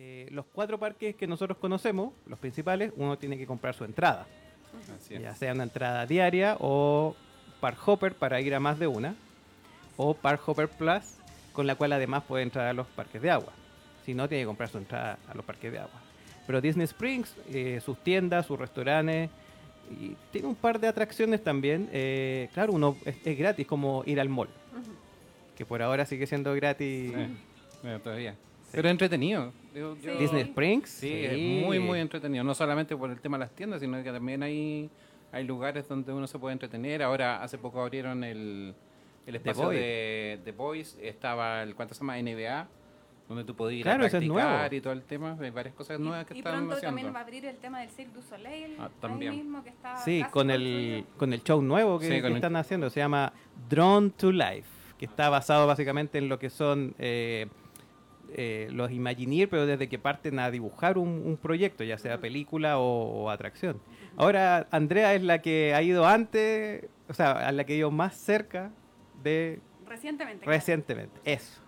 eh, los cuatro parques que nosotros conocemos, los principales, uno tiene que comprar su entrada. Así es. Ya sea una entrada diaria o Park Hopper para ir a más de una. O Park Hopper Plus, con la cual además puede entrar a los parques de agua. Si no, tiene que comprar su entrada a los parques de agua. Pero Disney Springs, eh, sus tiendas, sus restaurantes, y tiene un par de atracciones también. eh, claro, uno es, es gratis, como ir al mall. Que por ahora sigue siendo gratis. Sí, bueno, todavía. Pero entretenido. Yo- yo- Sí. Disney Springs. Sí, es muy, muy entretenido. No solamente por el tema de las tiendas, sino que también hay, hay lugares donde uno se puede entretener. Ahora, hace poco abrieron el, el espacio de The Boys. Estaba el, ¿cuánto se llama? NBA, donde tú podías ir Claro, a es practicar nuevo. y todo el tema. Hay varias cosas nuevas que y están pronto haciendo. también va a abrir el tema del Cirque du Soleil. Ah, ahí también. mismo que está Sí, con el, con el show nuevo que, Sí, que con el- están haciendo. Se llama Drone to Life, que está basado básicamente en lo que son eh, eh, los Imagineer, pero desde que parten a dibujar un, un proyecto, ya sea película o, o atracción. Ahora, Andrea es la que ha ido antes, o sea, a la que ha ido más cerca de Recientemente. claro. recientemente. Eso.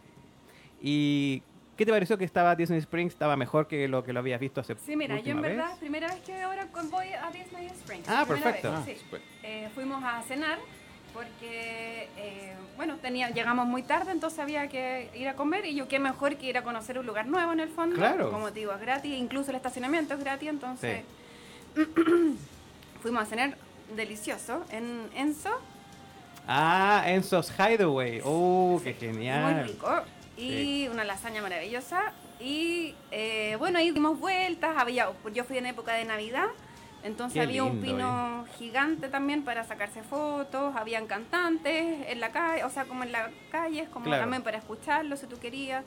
¿Y qué te pareció que estaba Disney Springs? ¿Estaba mejor que lo que lo habías visto hace Sí, mira, yo en vez? verdad, primera vez que ahora con- voy a Disney Springs. Ah, perfecto. vez, Ah, sí. Eh, fuimos a cenar porque, eh, bueno, tenía, llegamos muy tarde, entonces había que ir a comer y yo qué mejor que ir a conocer un lugar nuevo en el fondo. Claro. Como te digo, es gratis, incluso el estacionamiento es gratis, entonces fuimos a cenar delicioso en Enzo, Ah, Enzo's Hideaway. Oh, qué muy genial. rico, y una lasaña maravillosa. Y eh, bueno, ahí dimos vueltas, había, yo fui en época de Navidad, entonces Qué había un pino gigante también para sacarse fotos, habían cantantes en la calle, o sea, como en la calle, como Claro. también para escucharlo si tú querías.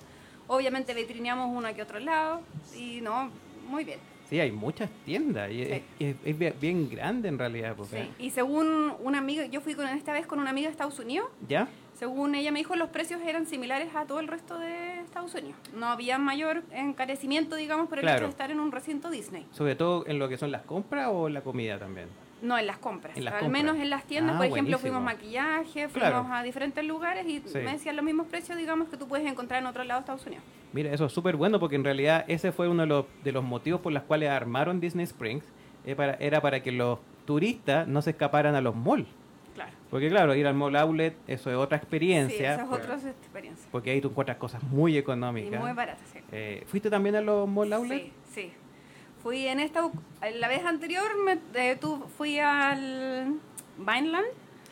Obviamente vitrineamos uno que otro lado y no, muy bien. Sí, hay muchas tiendas y Sí. es, es- es bien- grande en realidad. pues, Sí. Y según una amiga, yo fui con esta vez con una amiga de Estados Unidos, ¿Ya? Según ella me dijo, los precios eran similares a todo el resto de Estados Unidos. No había mayor encarecimiento, digamos, por el Claro. hecho de estar en un recinto Disney. Sobre todo en lo que son las compras o la comida también. No, en las compras. En las Al compras. menos en las tiendas, Ah, por ejemplo, buenísimo. fuimos maquillaje, fuimos Claro. a diferentes lugares y Sí. me decían los mismos precios, digamos, que tú puedes encontrar en otro lado de Estados Unidos. Mira, eso es súper bueno porque en realidad ese fue uno de los, de los motivos por los cuales armaron Disney Springs. eh, para- era para que los turistas no se escaparan a los malls. Claro. Porque claro, ir al mall outlet, eso es otra Sí, experiencia. esa es por- otra experiencia. Porque ahí tú encuentras cosas muy Y económicas. muy baratas, sí. Eh, ¿Fuiste también a los mall outlet? Sí, sí. Fui en esta, la vez anterior me, eh, tú, fui al Vineland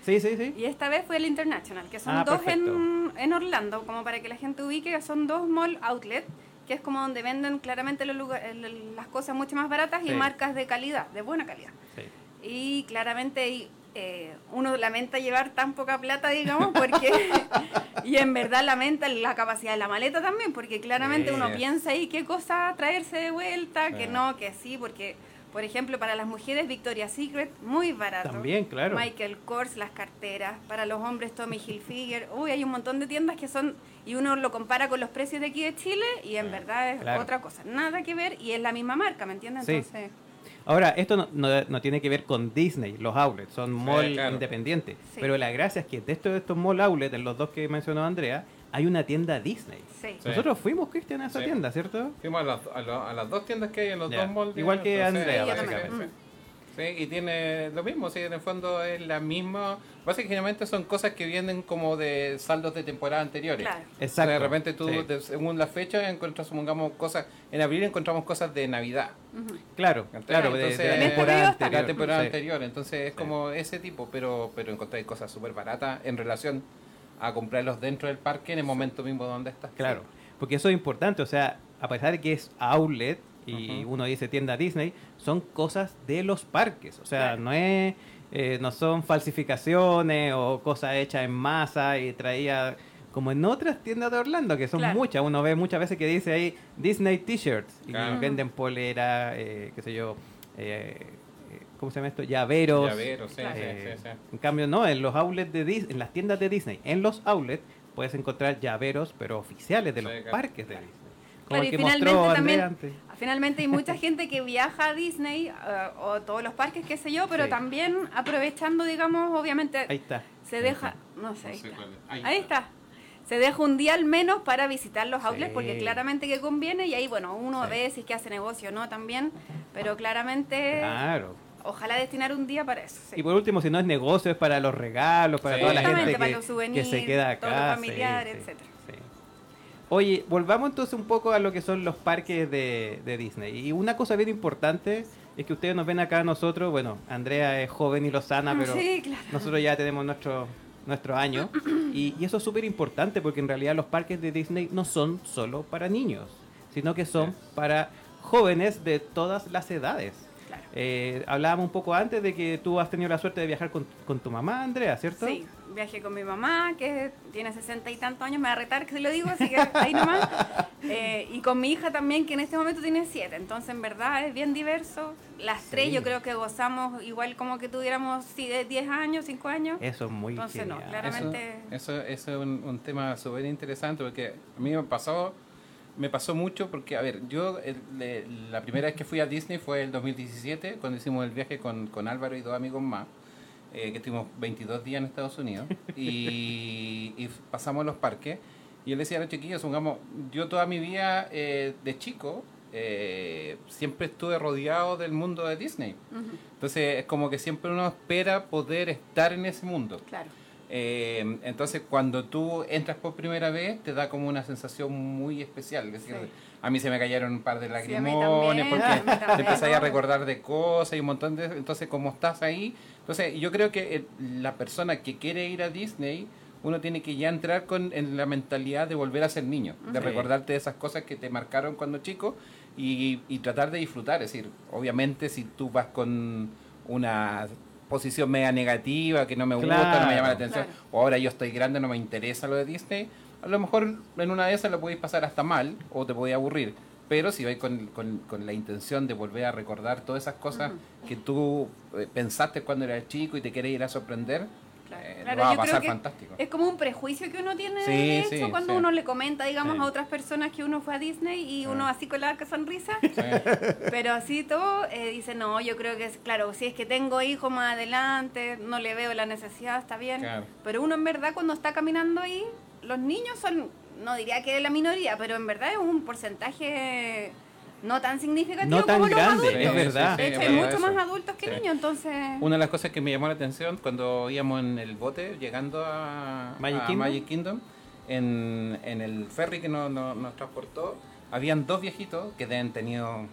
Sí, sí, sí. y esta vez fui al International, que son Ah, dos en, en Orlando, como para que la gente ubique, son dos mall outlet, que es como donde venden claramente los lugar- el- las cosas mucho más baratas y Sí. marcas de calidad, de buena calidad. Sí. Y claramente eh, uno lamenta llevar tan poca plata, digamos, porque... y en verdad lamenta la capacidad de la maleta también, porque claramente Sí. uno piensa ahí qué cosa traerse de vuelta, que no, que sí, porque... Por ejemplo, para las mujeres Victoria's Secret, muy barato. También, claro. Michael Kors, las carteras. Para los hombres, Tommy Hilfiger. Uy, hay un montón de tiendas que son... Y uno lo compara con los precios de aquí de Chile y en verdad es Claro. otra cosa. Nada que ver y es la misma marca, ¿me entiendes? Entonces... Ahora, esto no, no- no tiene que ver con Disney, los outlets, son mall claro. independientes. Sí. Pero la gracia es que de estos, de estos mall outlets, en los dos que mencionó Andrea, hay una tienda Disney. Sí. Nosotros fuimos, Cristian, a esa Sí. tienda, ¿cierto? Fuimos a, las- a lo- a las dos tiendas que hay en los dos malls. Igual que Andrea, básicamente. Sí, y tiene lo mismo, sí, en el fondo es la misma. Básicamente son cosas que vienen como de saldos de temporada anteriores. Claro. O sea, Exacto. de repente tú, Sí. de- según la fecha, encuentras, supongamos, cosas. En abril encontramos cosas de Navidad. Claro, claro, de- la este temporada anterior. La temporada Sí. anterior. Entonces es Sí. como ese tipo, pero pero encontráis cosas súper baratas en relación a comprarlos dentro del parque en el momento mismo donde estás. Claro, porque eso es importante, o sea, a pesar de que es outlet y uno dice tienda Disney, son cosas de los parques, o sea, Claro. no es eh, no son falsificaciones o cosas hechas en masa y traía como en otras tiendas de Orlando, que son Claro. muchas, uno ve muchas veces que dice ahí Disney T-shirts y Claro. venden polera, eh, qué sé yo, eh, eh, ¿cómo se llama esto? Llaveros. Llaveros, sí, Eh, sí, sí, sí. En cambio, no, en los outlets de Dis- en las tiendas de Disney, en los outlets puedes encontrar llaveros, pero oficiales de Sí, los claro. parques de Disney. Como Claro, el y que finalmente mostró también, antes. finalmente hay mucha gente que viaja a Disney eh, o todos los parques, qué sé yo, pero Sí. también aprovechando, digamos, obviamente Ahí está. se deja, no sé, ahí No sé está. cuál es. Ahí Ahí está. está. se deja un día al menos para visitar los outlets Sí. porque claramente que conviene y ahí bueno uno Sí. ve si es que hace negocio o no también pero claramente Claro. ojalá destinar un día para eso sí. Y por último, si no es negocio, es para los regalos, para Sí. toda la gente Exactamente, que, para los que souvenirs, se queda acá. todos los sí, familiares, sí, etcétera. Oye, volvamos entonces un poco a lo que son los parques de, de Disney. Y una cosa bien importante es que ustedes nos ven acá a nosotros, bueno, Andrea es joven y lozana, pero sí claro nosotros ya tenemos nuestro nuestro año y, y eso es súper importante porque en realidad los parques de Disney no son solo para niños, sino que son para jóvenes de todas las edades. Claro. Eh, hablábamos un poco antes de que tú has tenido la suerte de viajar con, con tu mamá, Andrea, ¿cierto? Sí, viajé con mi mamá, que tiene sesenta y tantos años, me va a retar que se lo digo, así que ahí nomás. Eh, y con mi hija también, que en este momento tiene siete. Entonces, en verdad, es bien diverso. Las tres Sí. yo creo que gozamos igual como que tuviéramos sí, de 10 años, 5 años. Eso es muy Entonces, no, genial. claro. Eso, Claramente- eso, eso es un, un tema súper interesante porque a mí me pasó, me pasó mucho porque, a ver, yo el- la primera vez que fui a Disney fue el 2017 cuando hicimos el viaje con, con Álvaro y dos amigos más, eh, que estuvimos 22 días en Estados Unidos y, y pasamos los parques. Y le decía a los chiquillos, supongamos, yo toda mi vida eh, de chico eh, siempre estuve rodeado del mundo de Disney. Entonces es como que siempre uno espera poder estar en ese mundo. claro. Eh, entonces, cuando tú entras por primera vez, te da como una sensación muy especial. Es decir, Sí. a mí se me cayeron un par de Sí, a lagrimones también, porque a te empezáis a recordar de cosas y un montón de... Entonces, como estás ahí... Entonces, yo creo que eh, la persona que quiere ir a Disney, uno tiene que ya entrar con en la mentalidad de volver a ser niño, de recordarte de esas cosas que te marcaron cuando chico y, y tratar de disfrutar. Es decir, obviamente si tú vas con una posición media negativa, que no me gusta, no me llama la atención, Claro. o ahora yo estoy grande, no me interesa lo de Disney, a lo mejor en una de esas lo podéis pasar hasta mal o te podéis aburrir. Pero si vais con, con- con la intención de volver a recordar todas esas cosas que tú eh, pensaste cuando eras chico y te quieres ir a sorprender, Claro. eh, Claro, va a pasar fantástico. Es como un prejuicio que uno tiene Sí, de hecho sí, cuando sí. uno le comenta, digamos, a otras personas que uno fue a Disney y uno así con la sonrisa. Pero así todo, eh, dice, no, yo creo que es, claro, si es que tengo hijos más adelante, no le veo la necesidad, está bien. Claro. Pero uno en verdad cuando está caminando ahí, los niños son, no diría que la minoría, pero en verdad es un porcentaje no tan significativo No tan como los grande, adultos. es verdad. De hecho, es hay mucho eso. más adultos que Sí. niños, entonces... Una de las cosas que me llamó la atención cuando íbamos en el bote llegando a Magic a Kingdom. Magic Kingdom, en, en el ferry que nos, nos- nos transportó, habían dos viejitos que deben tenido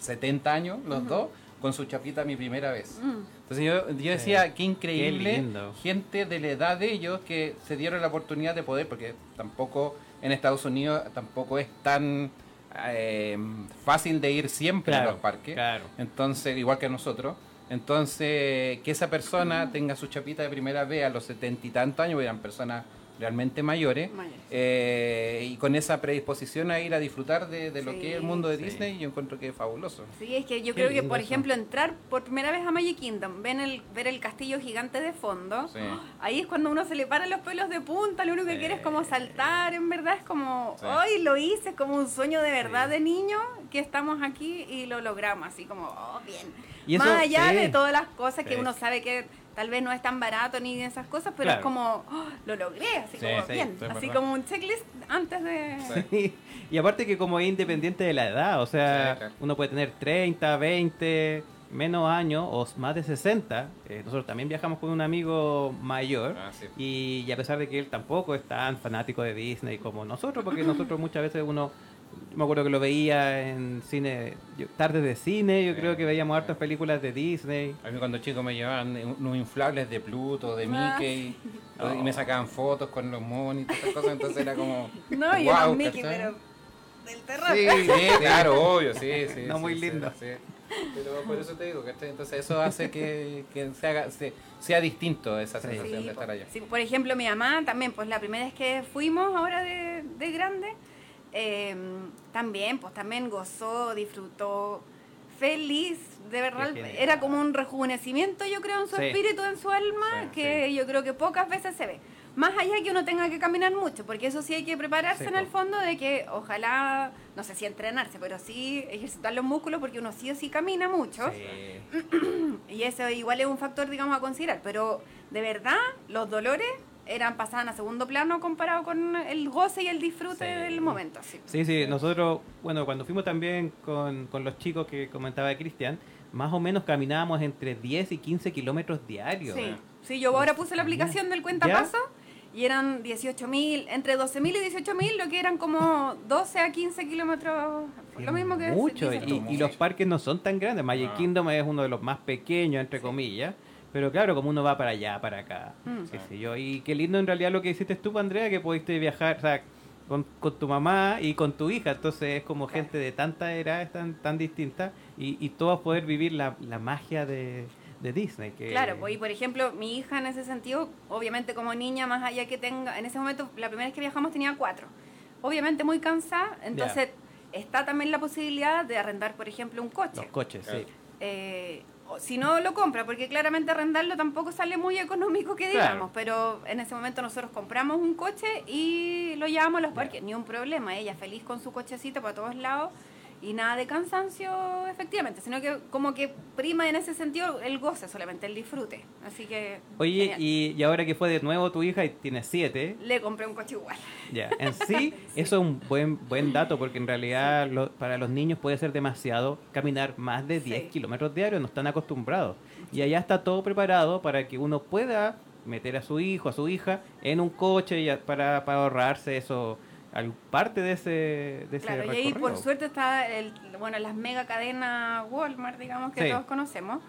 70 años, los dos, con su chapita mi primera vez. Mm. Entonces yo, yo decía, qué increíble, Qué lindo. gente de la edad de ellos que se dieron la oportunidad de poder, porque tampoco en Estados Unidos tampoco es tan eh, fácil de ir siempre a los parques. claro. Entonces, igual que nosotros. Entonces, que esa persona tenga su chapita de primera vez a los setenta y tantos años, eran personas realmente mayores, Mayores. eh, y con esa predisposición a ir a disfrutar de, de lo Sí, que es el mundo de sí. Disney, yo encuentro que es fabuloso. Sí, es que yo Qué creo que, por eso. ejemplo, entrar por primera vez a Magic Kingdom, ven el, ver el castillo gigante de fondo, Sí. ahí es cuando uno se le paran los pelos de punta, lo único que Sí. quiere es como saltar, en verdad es como, Sí. hoy lo hice, es como un sueño de verdad Sí. de niño, que estamos aquí y lo logramos, así como, oh, bien. Y Más allá sí. de todas las cosas que Sí. uno sabe que tal vez no es tan barato ni de esas cosas, pero Claro. es como, oh, lo logré, así Sí, como, sí, bien, así verdad. como un checklist antes de... Sí. y aparte que como es independiente de la edad, o sea, Sí, claro. uno puede tener 30, 20, menos años o más de 60. Eh, nosotros también viajamos con un amigo mayor Ah, sí. y, y a pesar de que él tampoco es tan fanático de Disney como nosotros, porque nosotros muchas veces uno, yo me acuerdo que lo veía en cine, yo- tardes de cine, yo Sí, creo que veíamos hartas películas de Disney. A mí cuando chico me llevaban unos inflables de Pluto, de Ah, Mickey, y me sacaban fotos con los monos y todas esas cosas, entonces era como... No, y guau, unos Mickey, pero del terror. Sí, sí, claro, obvio, sí, sí. No, sí, muy lindo. sí. Pero por eso te digo, que Entonces eso hace que, que se haga, se- sea distinto esa sensación Sí, de estar allá. sí, por ejemplo, mi mamá también, pues la primera vez que fuimos ahora de, de grande, eh, también, pues también gozó, disfrutó, feliz, de verdad, era como un rejuvenecimiento, yo creo, en su Sí. espíritu, en su alma, Sí, que yo creo que pocas veces se ve. Más allá que uno tenga que caminar mucho, porque eso sí hay que prepararse Sí, en el fondo de que ojalá, no sé si entrenarse, pero sí ejercitar los músculos, porque uno sí o sí camina mucho. Sí. Y eso igual es un factor, digamos, a considerar. Pero de verdad, los dolores eran pasaban a segundo plano comparado con el goce y el disfrute Sí. del momento. Sí. Sí, sí, nosotros, bueno, cuando fuimos también con, con los chicos que comentaba Cristian, más o menos caminábamos entre 10 y 15 kilómetros diarios. Sí, sí, yo ahora puse la aplicación del cuentapaso y eran 18.000, entre 12.000 y 18.000, lo que eran como 12 a 15 kilómetros, lo mismo que Mucho, y, y los parques no son tan grandes. Magic Ah. Kingdom es uno de los más pequeños, entre comillas. Pero claro, como uno va para allá, para acá, Mm. qué sé yo. Y qué lindo en realidad lo que hiciste tú, Andrea, que pudiste viajar, o sea, con, con tu mamá y con tu hija. Entonces es como gente de tanta edad, tan, tan distinta, y, y todos poder vivir la, la magia de, de Disney. Que, Claro, pues, y por ejemplo, mi hija en ese sentido, obviamente como niña, más allá que tenga, en ese momento, la primera vez que viajamos tenía cuatro. Obviamente muy cansada, entonces está también la posibilidad de arrendar, por ejemplo, un coche. Los coches, sí. Eh, si no lo compra, porque claramente arrendarlo tampoco sale muy económico que digamos, Claro. pero en ese momento nosotros compramos un coche y lo llevamos a los parques, ni un problema, ella feliz con su cochecito para todos lados y nada de cansancio efectivamente, sino que como que prima en ese sentido el goce solamente, el disfrute, así que Oye, y, y ahora que fue de nuevo tu hija y tiene siete, le compré un coche igual. Ya, en sí, eso es un buen buen dato porque en realidad lo- para los niños puede ser demasiado caminar más de 10 Sí. kilómetros diarios, no están acostumbrados. Y allá está todo preparado para que uno pueda meter a su hijo, a su hija en un coche para, para ahorrarse eso, parte de ese, de ese Claro, y ahí por suerte está el, bueno, las mega cadenas Walmart, digamos, que Sí. todos conocemos.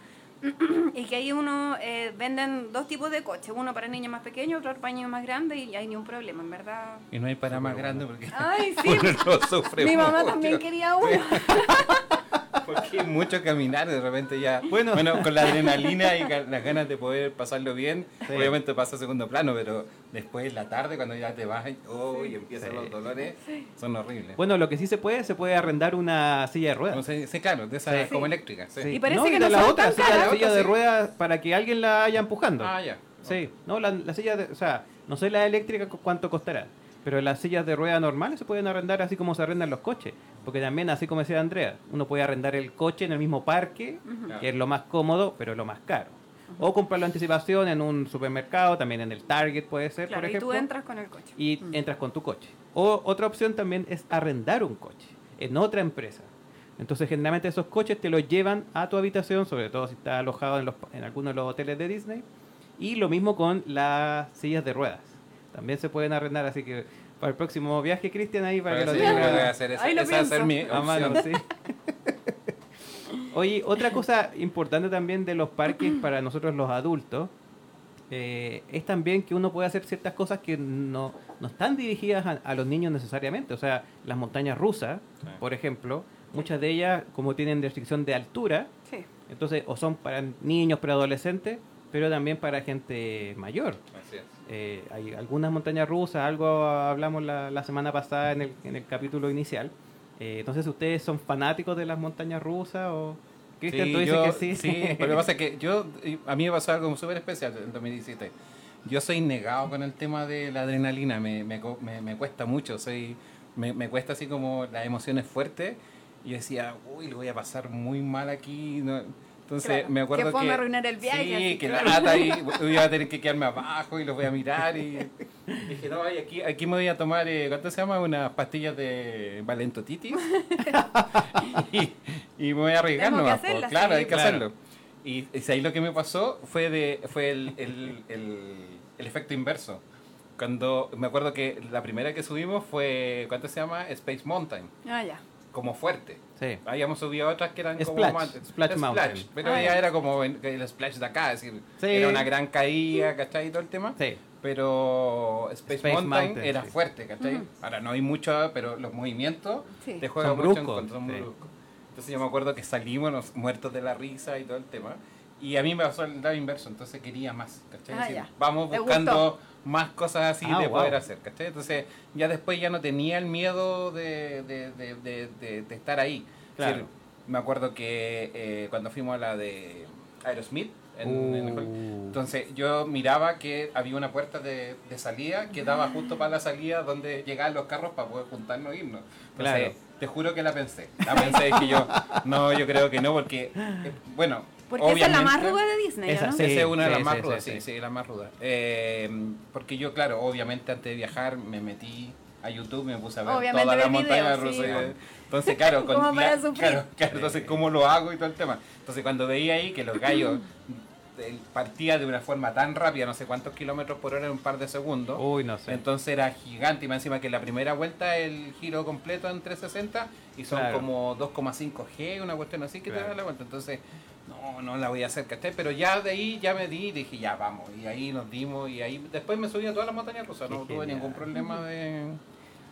y que ahí uno eh, venden dos tipos de coches, uno para niños más pequeños, otro para niños más grandes y hay ni un problema, en verdad. Y no hay para más grande porque Ay, sí, uno lo sufre mi mamá mucho. también quería uno. Porque es mucho caminar, de repente ya. Bueno, con la adrenalina y las ganas de poder pasarlo bien, Sí. obviamente pasa a segundo plano, pero después en la tarde, cuando ya te vas oh, y empiezan Sí. los dolores, son horribles. Bueno, lo que sí se puede, se puede arrendar una silla de ruedas. No sí, claro, de esas Sí. como eléctricas. Sí. Sí. Y parece no, que y no la son otra tan silla, de ruedas para que alguien la vaya empujando. Ah, ya. Sí, no, la, la silla, de, o sea, no sé la eléctrica cu- cuánto costará, pero las sillas de rueda normales se pueden arrendar así como se arrendan los coches, porque también, así como decía Andrea, uno puede arrendar el coche en el mismo parque, que es lo más cómodo, pero lo más caro. O comprarlo anticipación en un supermercado, también en el Target puede ser, Claro, por y ejemplo, tú entras con el coche. y entras con tu coche. O otra opción también es arrendar un coche en otra empresa. Entonces, generalmente esos coches te los llevan a tu habitación, sobre todo si estás alojado en, los, en algunos de los hoteles de Disney. Y lo mismo con las sillas de ruedas. También se pueden arrendar, así que para el próximo viaje, Cristian, ahí para que lo que tenga hacer esa, Ahí lo esa va a ser pienso. mi a mano. sí. Oye, otra cosa importante también de los parques para nosotros los adultos eh, es también que uno puede hacer ciertas cosas que no, no están dirigidas a, a los niños necesariamente. O sea, las montañas rusas, Sí. por ejemplo, muchas de ellas, como tienen restricción de altura, Sí. entonces o son para niños, preadolescentes, pero también para gente mayor. Así es. Eh, hay algunas montañas rusas, algo hablamos la, la semana pasada en el, en el capítulo inicial. Eh, entonces, ¿ustedes son fanáticos de las montañas rusas o...? Cristian, Sí, tú dices yo- que sí. Sí, lo que pasa es que yo, a mí me pasó algo súper especial en 2017. Yo soy negado con el tema de la adrenalina, me, me, me- me cuesta mucho, soy, me, cuesta así como las emociones fuertes. Y yo decía, uy, lo voy a pasar muy mal aquí. no- Entonces Claro, me acuerdo que que... arruinar el viaje, Sí, así, que claro. la lata y voy a tener que quedarme abajo y los voy a mirar. Y dije, no, ay, aquí, aquí me voy a tomar, eh, ¿cuánto se llama? Unas pastillas de valentotitis. y, y me voy a arriesgar nomás, po. hacerlas, Claro, sí. hay que Claro. hacerlo. Y, y ahí lo que me pasó fue de fue el, el, el, el efecto inverso. Cuando me acuerdo que la primera que subimos fue, ¿cuánto se llama? Space Mountain, Ah, ya. Como fuerte. Sí. Habíamos subido otras que eran como Splash, más- Splash Mountain. pero Ah, ya era como el splash de acá, es decir, Sí. era una gran caída, ¿cachai? Y todo el tema. Sí. Pero Space, Space Mountain, Mountain, era sí. fuerte, ¿cachai? Ujú. Ahora no hay mucho, pero los movimientos Sí. te juegan Son mucho bruscos, en son bruscos. Entonces yo me acuerdo que salimos nos- muertos de la risa y todo el tema. Y a mí me pasó el lado inverso, entonces quería más, ¿cachai? Ah, decir, vamos ¿Te buscando gustó? Más cosas así Ah, de wow. poder hacer, ¿cachai? Entonces ya después ya no tenía el miedo de, de, de, estar ahí. Es Claro. decir, me acuerdo que eh, cuando fuimos a la de Aerosmith, en, en- Uh. entonces yo miraba que había una puerta de, de salida que daba justo para la salida donde llegaban los carros para poder juntarnos e irnos. Entonces, Claro. te juro que la pensé. La pensé y dije yo, no, yo creo que no, porque, eh, bueno, Porque esa es la más ruda de Disney, ¿o Esa, ¿no? sí. Esa es una de las sí, más sí, rudas, sí, sí, la más ruda. Eh, porque yo, claro, obviamente antes de viajar me metí a YouTube, me puse a ver Obviamente todas las ver montañas videos, sí. rusas. Entonces, claro, con la- claro, claro, entonces cómo lo hago y todo el tema. Entonces, cuando veía ahí que los gallos partía de una forma tan rápida, no sé cuántos kilómetros por hora en un par de segundos. Uy, no sé. Entonces era gigante y más encima que la primera vuelta el giro completo en 360 y son Claro. como 2,5 G, una cuestión así que te da la vuelta. Entonces, no, no la voy a hacer, ¿cachai? Pero ya de ahí ya me di y dije, ya vamos. Y ahí nos dimos y ahí después me subí a todas las montañas rusas, no Qué tuve ningún problema de...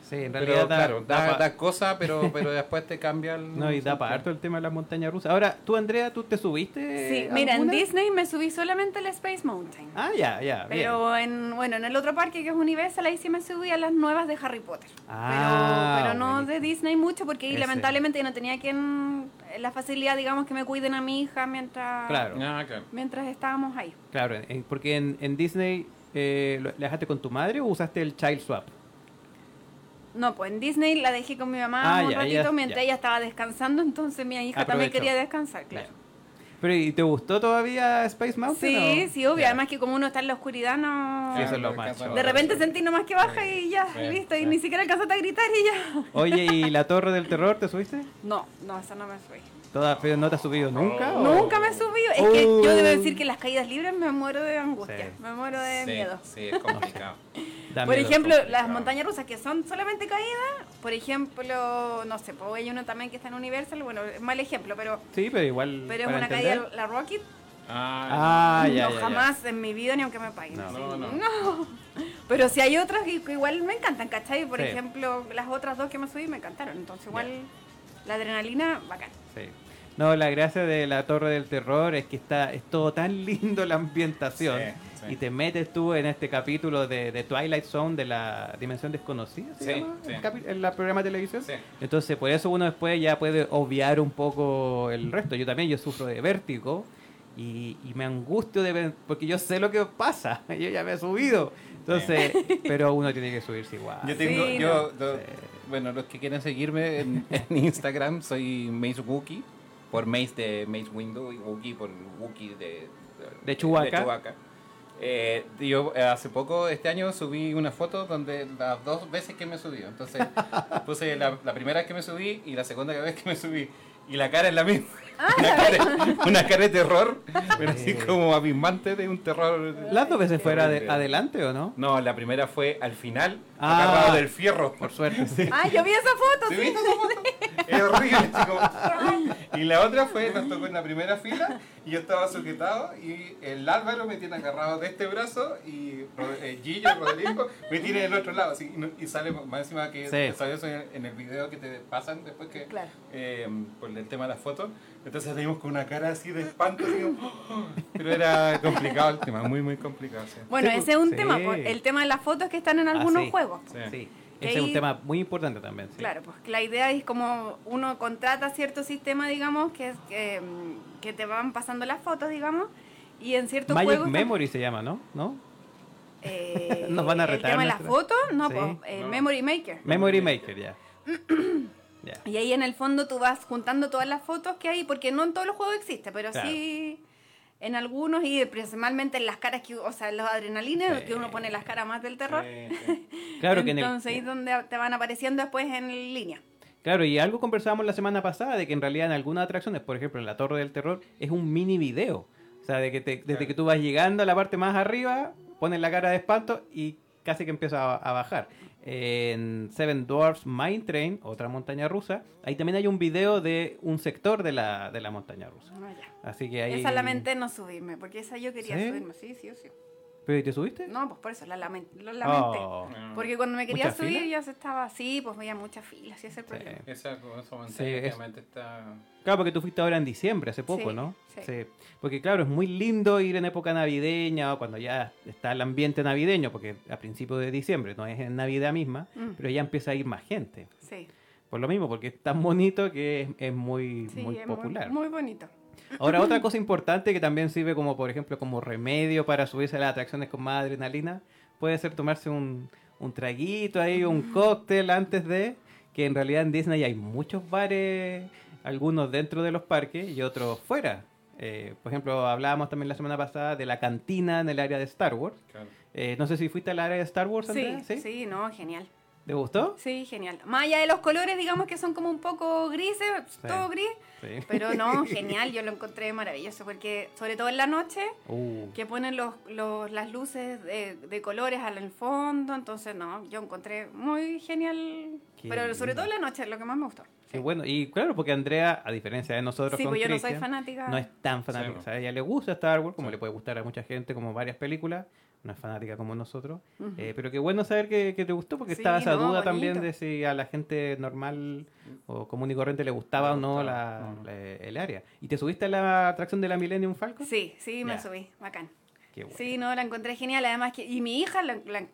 Sí, en Pero realidad da, claro, da, da da cosa, pero, pero después te cambia el... No, y da para harto el tema de las montañas rusas. Ahora, tú, Andrea, ¿tú te subiste? Sí, mira, en? Disney me subí solamente al Space Mountain. Ah, ya, ya. bien. Pero en, bueno, en el otro parque que es Universal, ahí sí me subí a las nuevas de Harry Potter. Ah, pero pero no buenísimo. de Disney mucho, porque ahí lamentablemente yo no tenía quien la facilidad, digamos, que me cuiden a mi hija mientras, Claro. Ah, claro. mientras estábamos ahí. Claro, en- porque en, en Disney, eh, ¿lo- ¿la dejaste con tu madre o usaste el Child Swap? No, pues en Disney la dejé con mi mamá Ah, un ya, ratito ella- mientras ya. ella estaba descansando, entonces mi hija también quería descansar, claro. Pero, ¿y te gustó todavía Space Mountain? Sí, o? sí, obvio. Además que como uno está en la oscuridad, no... Sí, eso es lo choro. De repente sentí nomás que baja y ya, Sí, listo. Y ni siquiera alcanzaste a gritar y ya. Oye, ¿y la Torre del Terror te subiste? No, no, esa no me subí. ¿Toda, pero ¿No te has subido nunca? o- Nunca me he subido. Es que Oh. yo debo decir que las caídas libres me muero de angustia. Sí. Me muero de Sí, miedo. sí, es complicado. Por ejemplo, complicado. las montañas rusas que son solamente caídas, por ejemplo, no sé, pues hay uno también que está en Universal, bueno, es mal ejemplo, pero, Sí, pero igual. pero es una entender. caída, la Rocket, Ah, ya, no ya, ya. jamás en mi vida ni aunque me paguen. No. sí, No, no. no. Pero si hay otras que, que igual me encantan, ¿cachai? Por Sí. ejemplo, las otras dos que me subí me encantaron, entonces igual la adrenalina, bacán. Sí. No, la gracia de la Torre del Terror es que está es todo tan lindo la ambientación Sí, sí. y te metes tú en este capítulo de, de Twilight Zone de la Dimensión Desconocida, ¿se Sí, llama? sí. El la programa de televisión. Sí. Entonces, por eso uno después ya puede obviar un poco el resto. Yo también, yo sufro de vértigo y, y me angustio de ver, porque yo sé lo que pasa. Yo ya me he subido. Entonces, pero uno tiene que subirse igual. Yo tengo, Sí, yo, no. do- Sí. bueno, los que quieren seguirme en, en Instagram, soy Mace Wookie, por Mace de Mace Window y Wookie por Wookie de, De Chewbacca. Chewbacca. Eh, yo eh, hace poco, este año, subí una foto donde las dos veces que me subí. Entonces puse la, la primera vez que me subí y la segunda vez que me subí. Y la cara es la misma. Una cara, una cara de terror, pero así como abismante de un terror. ¿Las dos veces fuera de- adelante o no? No, la primera fue al final, Ah. agarrado del fierro. Por suerte, sí. Ah, yo vi esa foto, ¿Sí esa foto? Es horrible. como- Y la otra fue, nos tocó en la primera fila y yo estaba sujetado y el Álvaro me tiene agarrado de este brazo y eh, Gillo, Rodrigo, me tiene del otro lado. así, y, y sale más encima que Sí. salió en el video que te pasan después que Claro. eh, por el tema de las fotos. Entonces salimos con una cara así de espanto. así como, pero era complicado el tema, muy, muy complicado. sí. Bueno, ese es un sí. tema, el tema de las fotos que están en Ah, algunos sí. juegos. Sí. Ese es un tema muy importante también. sí. Claro, pues la idea es como uno contrata cierto sistema, digamos, que, es, que, que te van pasando las fotos, digamos, y en ciertos Magic juegos... Memory se llama, ¿no? ¿No? eh, Nos van a El retar tema de las nuestra- fotos, no, Sí. pues eh, No. Memory Maker. Memory Maker, ya. Y ahí en el fondo tú vas juntando todas las fotos que hay, porque no en todos los juegos existe, pero Claro. sí en algunos y principalmente en las caras que, o sea, los adrenalines, Sí. que uno pone las caras más del terror. Sí, sí. Claro que en el- Entonces ahí es donde te van apareciendo después en línea. Claro, y algo conversábamos la semana pasada de que en realidad en algunas atracciones, por ejemplo en la Torre del Terror, es un mini video. O sea, de que te- desde Claro. que tú vas llegando a la parte más arriba, pones la cara de espanto y casi que empieza a, a bajar. En Seven Dwarfs Mine Train, otra montaña rusa, ahí también hay un video de un sector de la, de la montaña rusa. Ya. Así que ahí... Esa no subirme, porque esa yo quería ¿Sí? subirme, sí, sí, sí. ¿Pero y te subiste? No, pues por eso la lamen- lo lamenté. Oh. Porque cuando me quería ¿Mucha subir fila? ya se estaba así, pues veía muchas filas, y ese es el problema. Esa, esa montaña Sí, es- está... Claro, porque tú fuiste ahora en diciembre, hace poco, Sí, ¿no? sí. Porque claro, es muy lindo ir en época navideña o cuando ya está el ambiente navideño, porque a principios de diciembre no es en Navidad misma, Mm. pero ya empieza a ir más gente. Sí, Por lo mismo, porque es tan bonito que es, es muy, sí, muy es popular. Muy, bonito. Ahora, otra cosa importante que también sirve como, por ejemplo, como remedio para subirse a las atracciones con más adrenalina, puede ser tomarse un, un traguito ahí, un cóctel antes de, que en realidad en Disney hay muchos bares, algunos dentro de los parques y otros fuera. Eh, por ejemplo, hablábamos también la semana pasada de la cantina en el área de Star Wars. Claro. Eh, no sé si fuiste al área de Star Wars, Sí, Andrea. sí, no, genial. ¿Te gustó? Sí, genial. Más allá de los colores, digamos que son como un poco grises, todo gris. Sí. Pero no, genial, yo lo encontré maravilloso porque sobre todo en la noche Uh, que ponen los, los- las luces de, de colores al el fondo, entonces no, yo encontré muy genial, Qué pero sobre lindo. todo en la noche, lo que más me gustó. qué bueno. Y claro, porque Andrea, a diferencia de nosotros Sí, con pues yo no soy fanática. no es tan fanática. Sí, o sea, a ella le gusta Star Wars, como Sí. le puede gustar a mucha gente, como varias películas. No es fanática como nosotros. Eh, pero qué bueno saber que, que te gustó, porque Sí, estaba esa no, duda también de si a la gente normal o común y corriente le gustaba o no la, no. la- el área. ¿Y te subiste a la atracción de la Millennium Falcon? Sí, sí, me Ya. subí, bacán. Qué bueno. Sí, no, la encontré genial, además que, y mi hija la- la-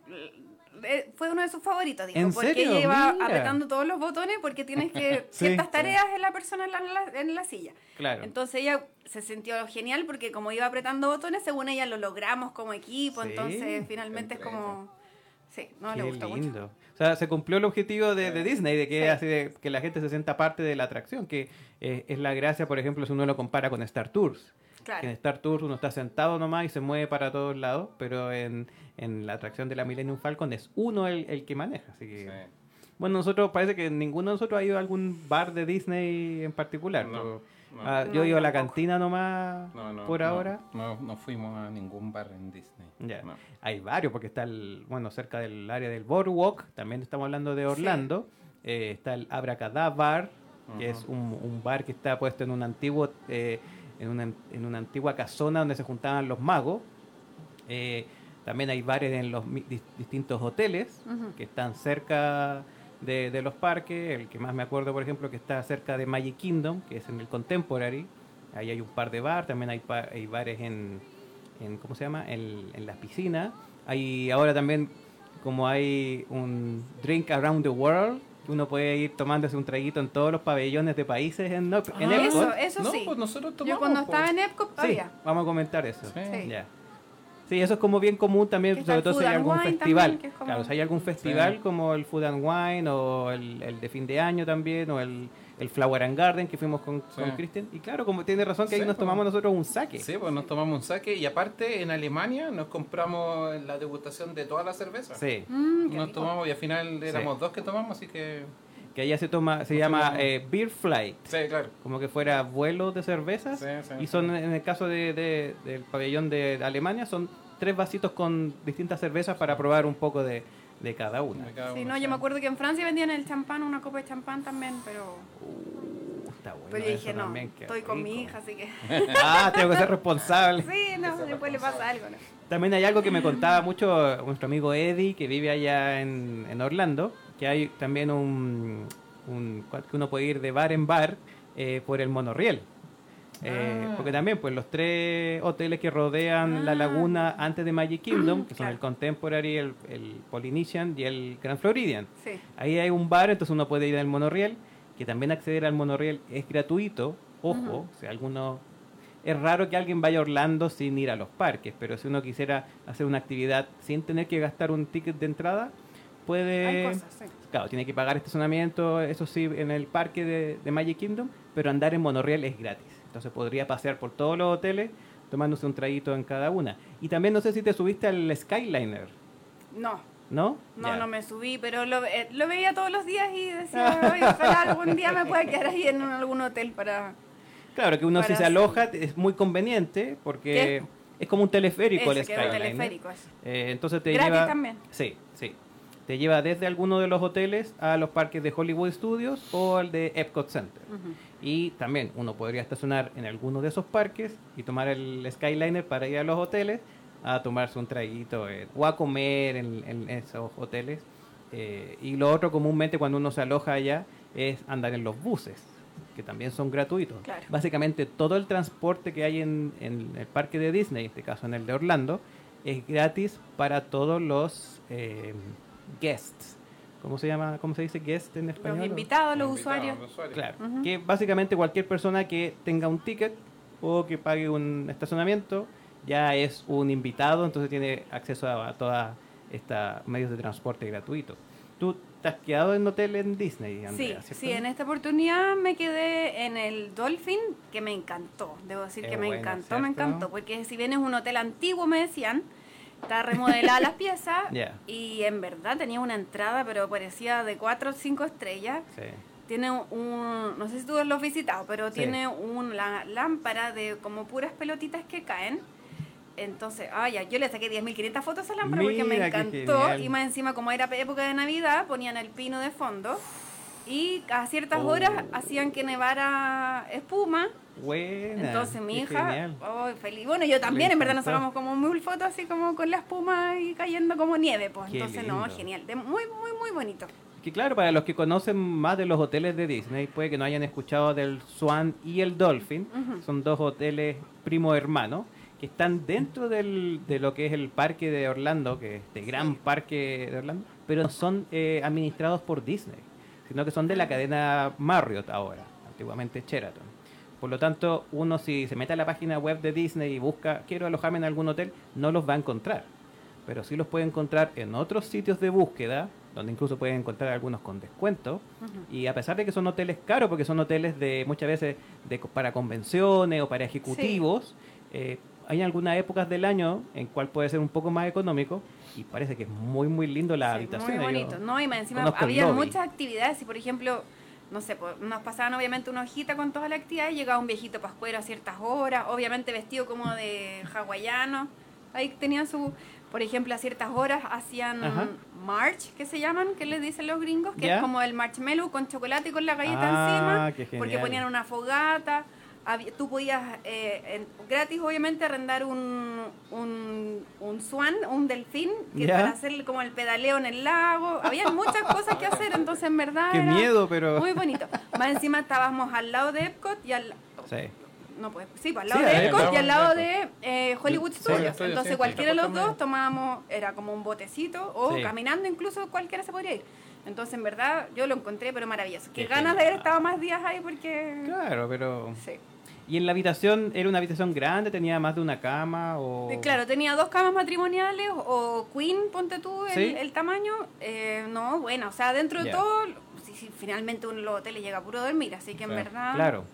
eh, fue uno de sus favoritos, dijo, ¿En porque serio? ella iba Mira. apretando todos los botones porque tienes que Sí. ciertas tareas en la persona en la, en la- en la silla. Claro. Entonces ella se sintió genial porque como iba apretando botones, según ella lo logramos como equipo, Sí, entonces finalmente es como... Sí, no Qué le gustó mucho. O sea, se cumplió el objetivo de, de Disney, de que, Sí. así de que la gente se sienta parte de la atracción, que eh, es la gracia, por ejemplo, si uno lo compara con Star Tours. Que en. Star Tours uno está sentado nomás y se mueve para todos lados, pero en, en la atracción de la Millennium Falcon es uno el, el que maneja. Así que, Sí. bueno, nosotros parece que ninguno de nosotros ha ido a algún bar de Disney en particular. No, pero, no. ah, No, yo he ido a la cantina nomás No, no, por no, ahora. No, no fuimos a ningún bar en Disney. Ya. No. Hay varios, porque está el, bueno, cerca del área del Boardwalk, también estamos hablando de Orlando. Eh, está el Abracadabar, que es Ujú. un, un bar que está puesto en un antiguo, eh, en, una, en una antigua casona donde se juntaban los magos. Eh, también hay bares en los dis- distintos hoteles Ujú. que están cerca de, de los parques. El que más me acuerdo, por ejemplo, que está cerca de Magic Kingdom, que es en el Contemporary. Ahí hay un par de bar, también hay, hay bares en, en, ¿cómo se llama? En, en las piscinas. Hay ahora también, como hay un Drink Around the World, uno puede ir tomándose un traguito en todos los pabellones de países en, Ah, Epcot. Eso, eso no, sí. pues nosotros tomamos. Yo cuando pues. estaba en Epcot Sí, había. vamos a comentar eso. Sí. Ya. Sí, eso es como bien común también, sobre el todo si hay algún festival. también, como- Claro, si hay algún festival Sí. como el Food and Wine o el, el de fin de año también, o el, el Flower and Garden que fuimos con, Sí. con Christian. Y claro, como tiene razón que ahí Sí, nos pues. tomamos nosotros un saque. Sí, pues nos tomamos un saque y aparte en Alemania nos compramos la degustación de toda la cerveza. Sí, Mm, Nos tomamos y al final éramos dos que tomamos, así que... que allá se toma, se llama eh, Beer Flight, Sí, claro. como que fuera vuelo de cervezas. Sí, sí, y sí. son, en el caso de, de- del pabellón de Alemania, son tres vasitos con distintas cervezas para probar un poco de, de cada una. De cada Sí, uno, no, sí. yo me acuerdo que en Francia vendían el champán, una copa de champán también, pero, Uh, está bueno pero yo dije, no, también, estoy con mi rico. hija, así que... Ah, tengo que ser responsable. Sí, no, después le pasa algo, ¿no? También hay algo que me contaba mucho nuestro amigo Eddie, que vive allá en, en Orlando, que hay también un, un- que uno puede ir de bar en bar eh, por el monorriel. Eh, Ah. Porque también, pues los tres hoteles que rodean la Ah. laguna antes de Magic Kingdom, que son Claro. el Contemporary, el, el Polynesian y el Grand Floridian. Sí. Ahí hay un bar, entonces uno puede ir al monorriel, que también acceder al monorriel es gratuito. Ojo, si alguno... Es raro que alguien vaya a Orlando sin ir a los parques, pero si uno quisiera hacer una actividad sin tener que gastar un ticket de entrada, puede... Hay cosas, sí. Claro, tiene que pagar estacionamiento, eso sí, en el parque de, de Magic Kingdom, pero andar en monorriel es gratis. Entonces podría pasear por todos los hoteles tomándose un traguito en cada una. Y también no sé si te subiste al Skyliner, No, ¿no? no, Ya. no me subí, pero lo, eh, lo veía todos los días y decía, "Ay, ojalá algún día me pueda quedar ahí en algún hotel para... Claro, que uno si se aloja es muy conveniente porque ¿Qué? es como un teleférico el Ese, que era un Skyliner. teleférico. Eh, entonces te Gratis lleva... también. Sí, sí. Te lleva desde alguno de los hoteles a los parques de Hollywood Studios o al de Epcot Center. Ujú. Y también uno podría estacionar en alguno de esos parques y tomar el Skyliner para ir a los hoteles a tomarse un traguito eh, o a comer en, en esos hoteles. Eh, y lo otro comúnmente cuando uno se aloja allá es andar en los buses, que también son gratuitos. Claro. Básicamente todo el transporte que hay en, en el parque de Disney, en este caso en el de Orlando, es gratis para todos los eh, guests. ¿Cómo se llama? ¿Cómo se dice guest en español? Los invitados, los Invitados, usuarios. los usuarios. Claro, Ujú. que básicamente cualquier persona que tenga un ticket o que pague un estacionamiento ya es un invitado, entonces tiene acceso a, a todos estos medios de transporte gratuitos. ¿Tú te has quedado en hotel en Disney, Sí, Andrea? ¿cierto? sí, en esta oportunidad me quedé en el Dolphin, que me encantó. Debo decir Es que me bueno, encantó, me ¿cierto? encantó. Porque si bien es un hotel antiguo, me decían, está remodelada las piezas. Y en verdad tenía una entrada, pero parecía de 4 o 5 estrellas. Sí. Tiene un, no sé si tú lo has visitado, pero Sí. tiene una lámpara de como puras pelotitas que caen. Entonces, ah, ya, yo le saqué 10.500 fotos a esa lámpara porque me encantó. Y más encima, como era época de Navidad, ponían el pino de fondo. Y a ciertas horas hacían que nevara espuma. Buena. Entonces mi hija, oh, feliz. Bueno, yo también, en verdad nos sacamos como mil fotos así como con la espuma y cayendo como nieve. Pues Qué entonces, no, genial. De, muy, muy, muy bonito. Que claro, para los que conocen más de los hoteles de Disney, puede que no hayan escuchado del Swan y el Dolphin. Son dos hoteles primo hermano que están dentro del, de lo que es el parque de Orlando, que es este gran parque de Orlando, pero son eh, administrados por Disney, sino que son de la cadena Marriott ahora, antiguamente Sheraton. Por lo tanto, uno si se mete a la página web de Disney y busca quiero alojarme en algún hotel, no los va a encontrar. Pero sí los puede encontrar en otros sitios de búsqueda, donde incluso pueden encontrar algunos con descuento. Y a pesar de que son hoteles caros, porque son hoteles de muchas veces de, para convenciones o para ejecutivos, eh, hay algunas épocas del año en cual puede ser un poco más económico y parece que es muy muy lindo la Sí, habitación. Muy Yo bonito, ¿no? Y más encima había muchas actividades. Y por ejemplo, no sé, pues, nos pasaban obviamente una hojita con todas las actividades. Llegaba un viejito pascuero a ciertas horas, obviamente vestido como de hawaiano. Ahí tenían su. Por ejemplo, a ciertas horas hacían Ajá. march, que se llaman, que les dicen los gringos, que Ya. es como el marshmallow con chocolate y con la galleta Ah, qué encima, porque ponían una fogata. Tú podías eh, en- gratis, obviamente, arrendar un, un, un swan, un delfín, que para hacer como el pedaleo en el lago. Había muchas cosas que hacer, entonces en verdad Qué era miedo, pero... muy bonito. Más encima estábamos al lado de Epcot y al... Sí. No, pues, sí, pues, al lado Sí, de Epcot y al lado Epcot. de eh, Hollywood Sí, Studios. Entonces sí, cualquiera de los dos tomábamos, era como un botecito o Sí. caminando incluso cualquiera se podría ir. Entonces en verdad yo lo encontré pero maravilloso. Qué Qué ganas de haber estado más días ahí porque... Claro, pero... Sí. ¿Y en la habitación era una habitación grande? ¿Tenía más de una cama? O... Eh, Claro, tenía dos camas matrimoniales o queen, ponte tú el, Sí. el tamaño. Eh, no, bueno, o sea, dentro de todo, si, si finalmente los hoteles llega a puro dormir, así que en Claro. verdad... Claro.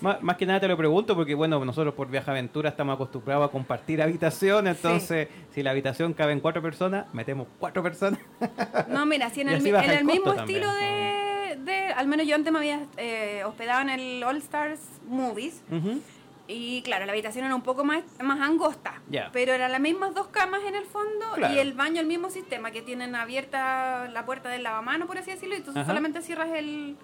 Má- Más que nada te lo pregunto porque, bueno, nosotros por Viaja Aventura estamos acostumbrados a compartir habitación, entonces si la habitación cabe en cuatro personas, metemos cuatro personas. No, mira, si en el, en el mismo estilo de, de- Al menos yo antes me había eh, hospedado en el All Stars Movies. Y claro, la habitación era un poco más, más angosta. Pero eran las mismas dos camas en el fondo Claro. y el baño el mismo sistema, que tienen abierta la puerta del lavamano, por así decirlo, y tú Ajá. solamente cierras el,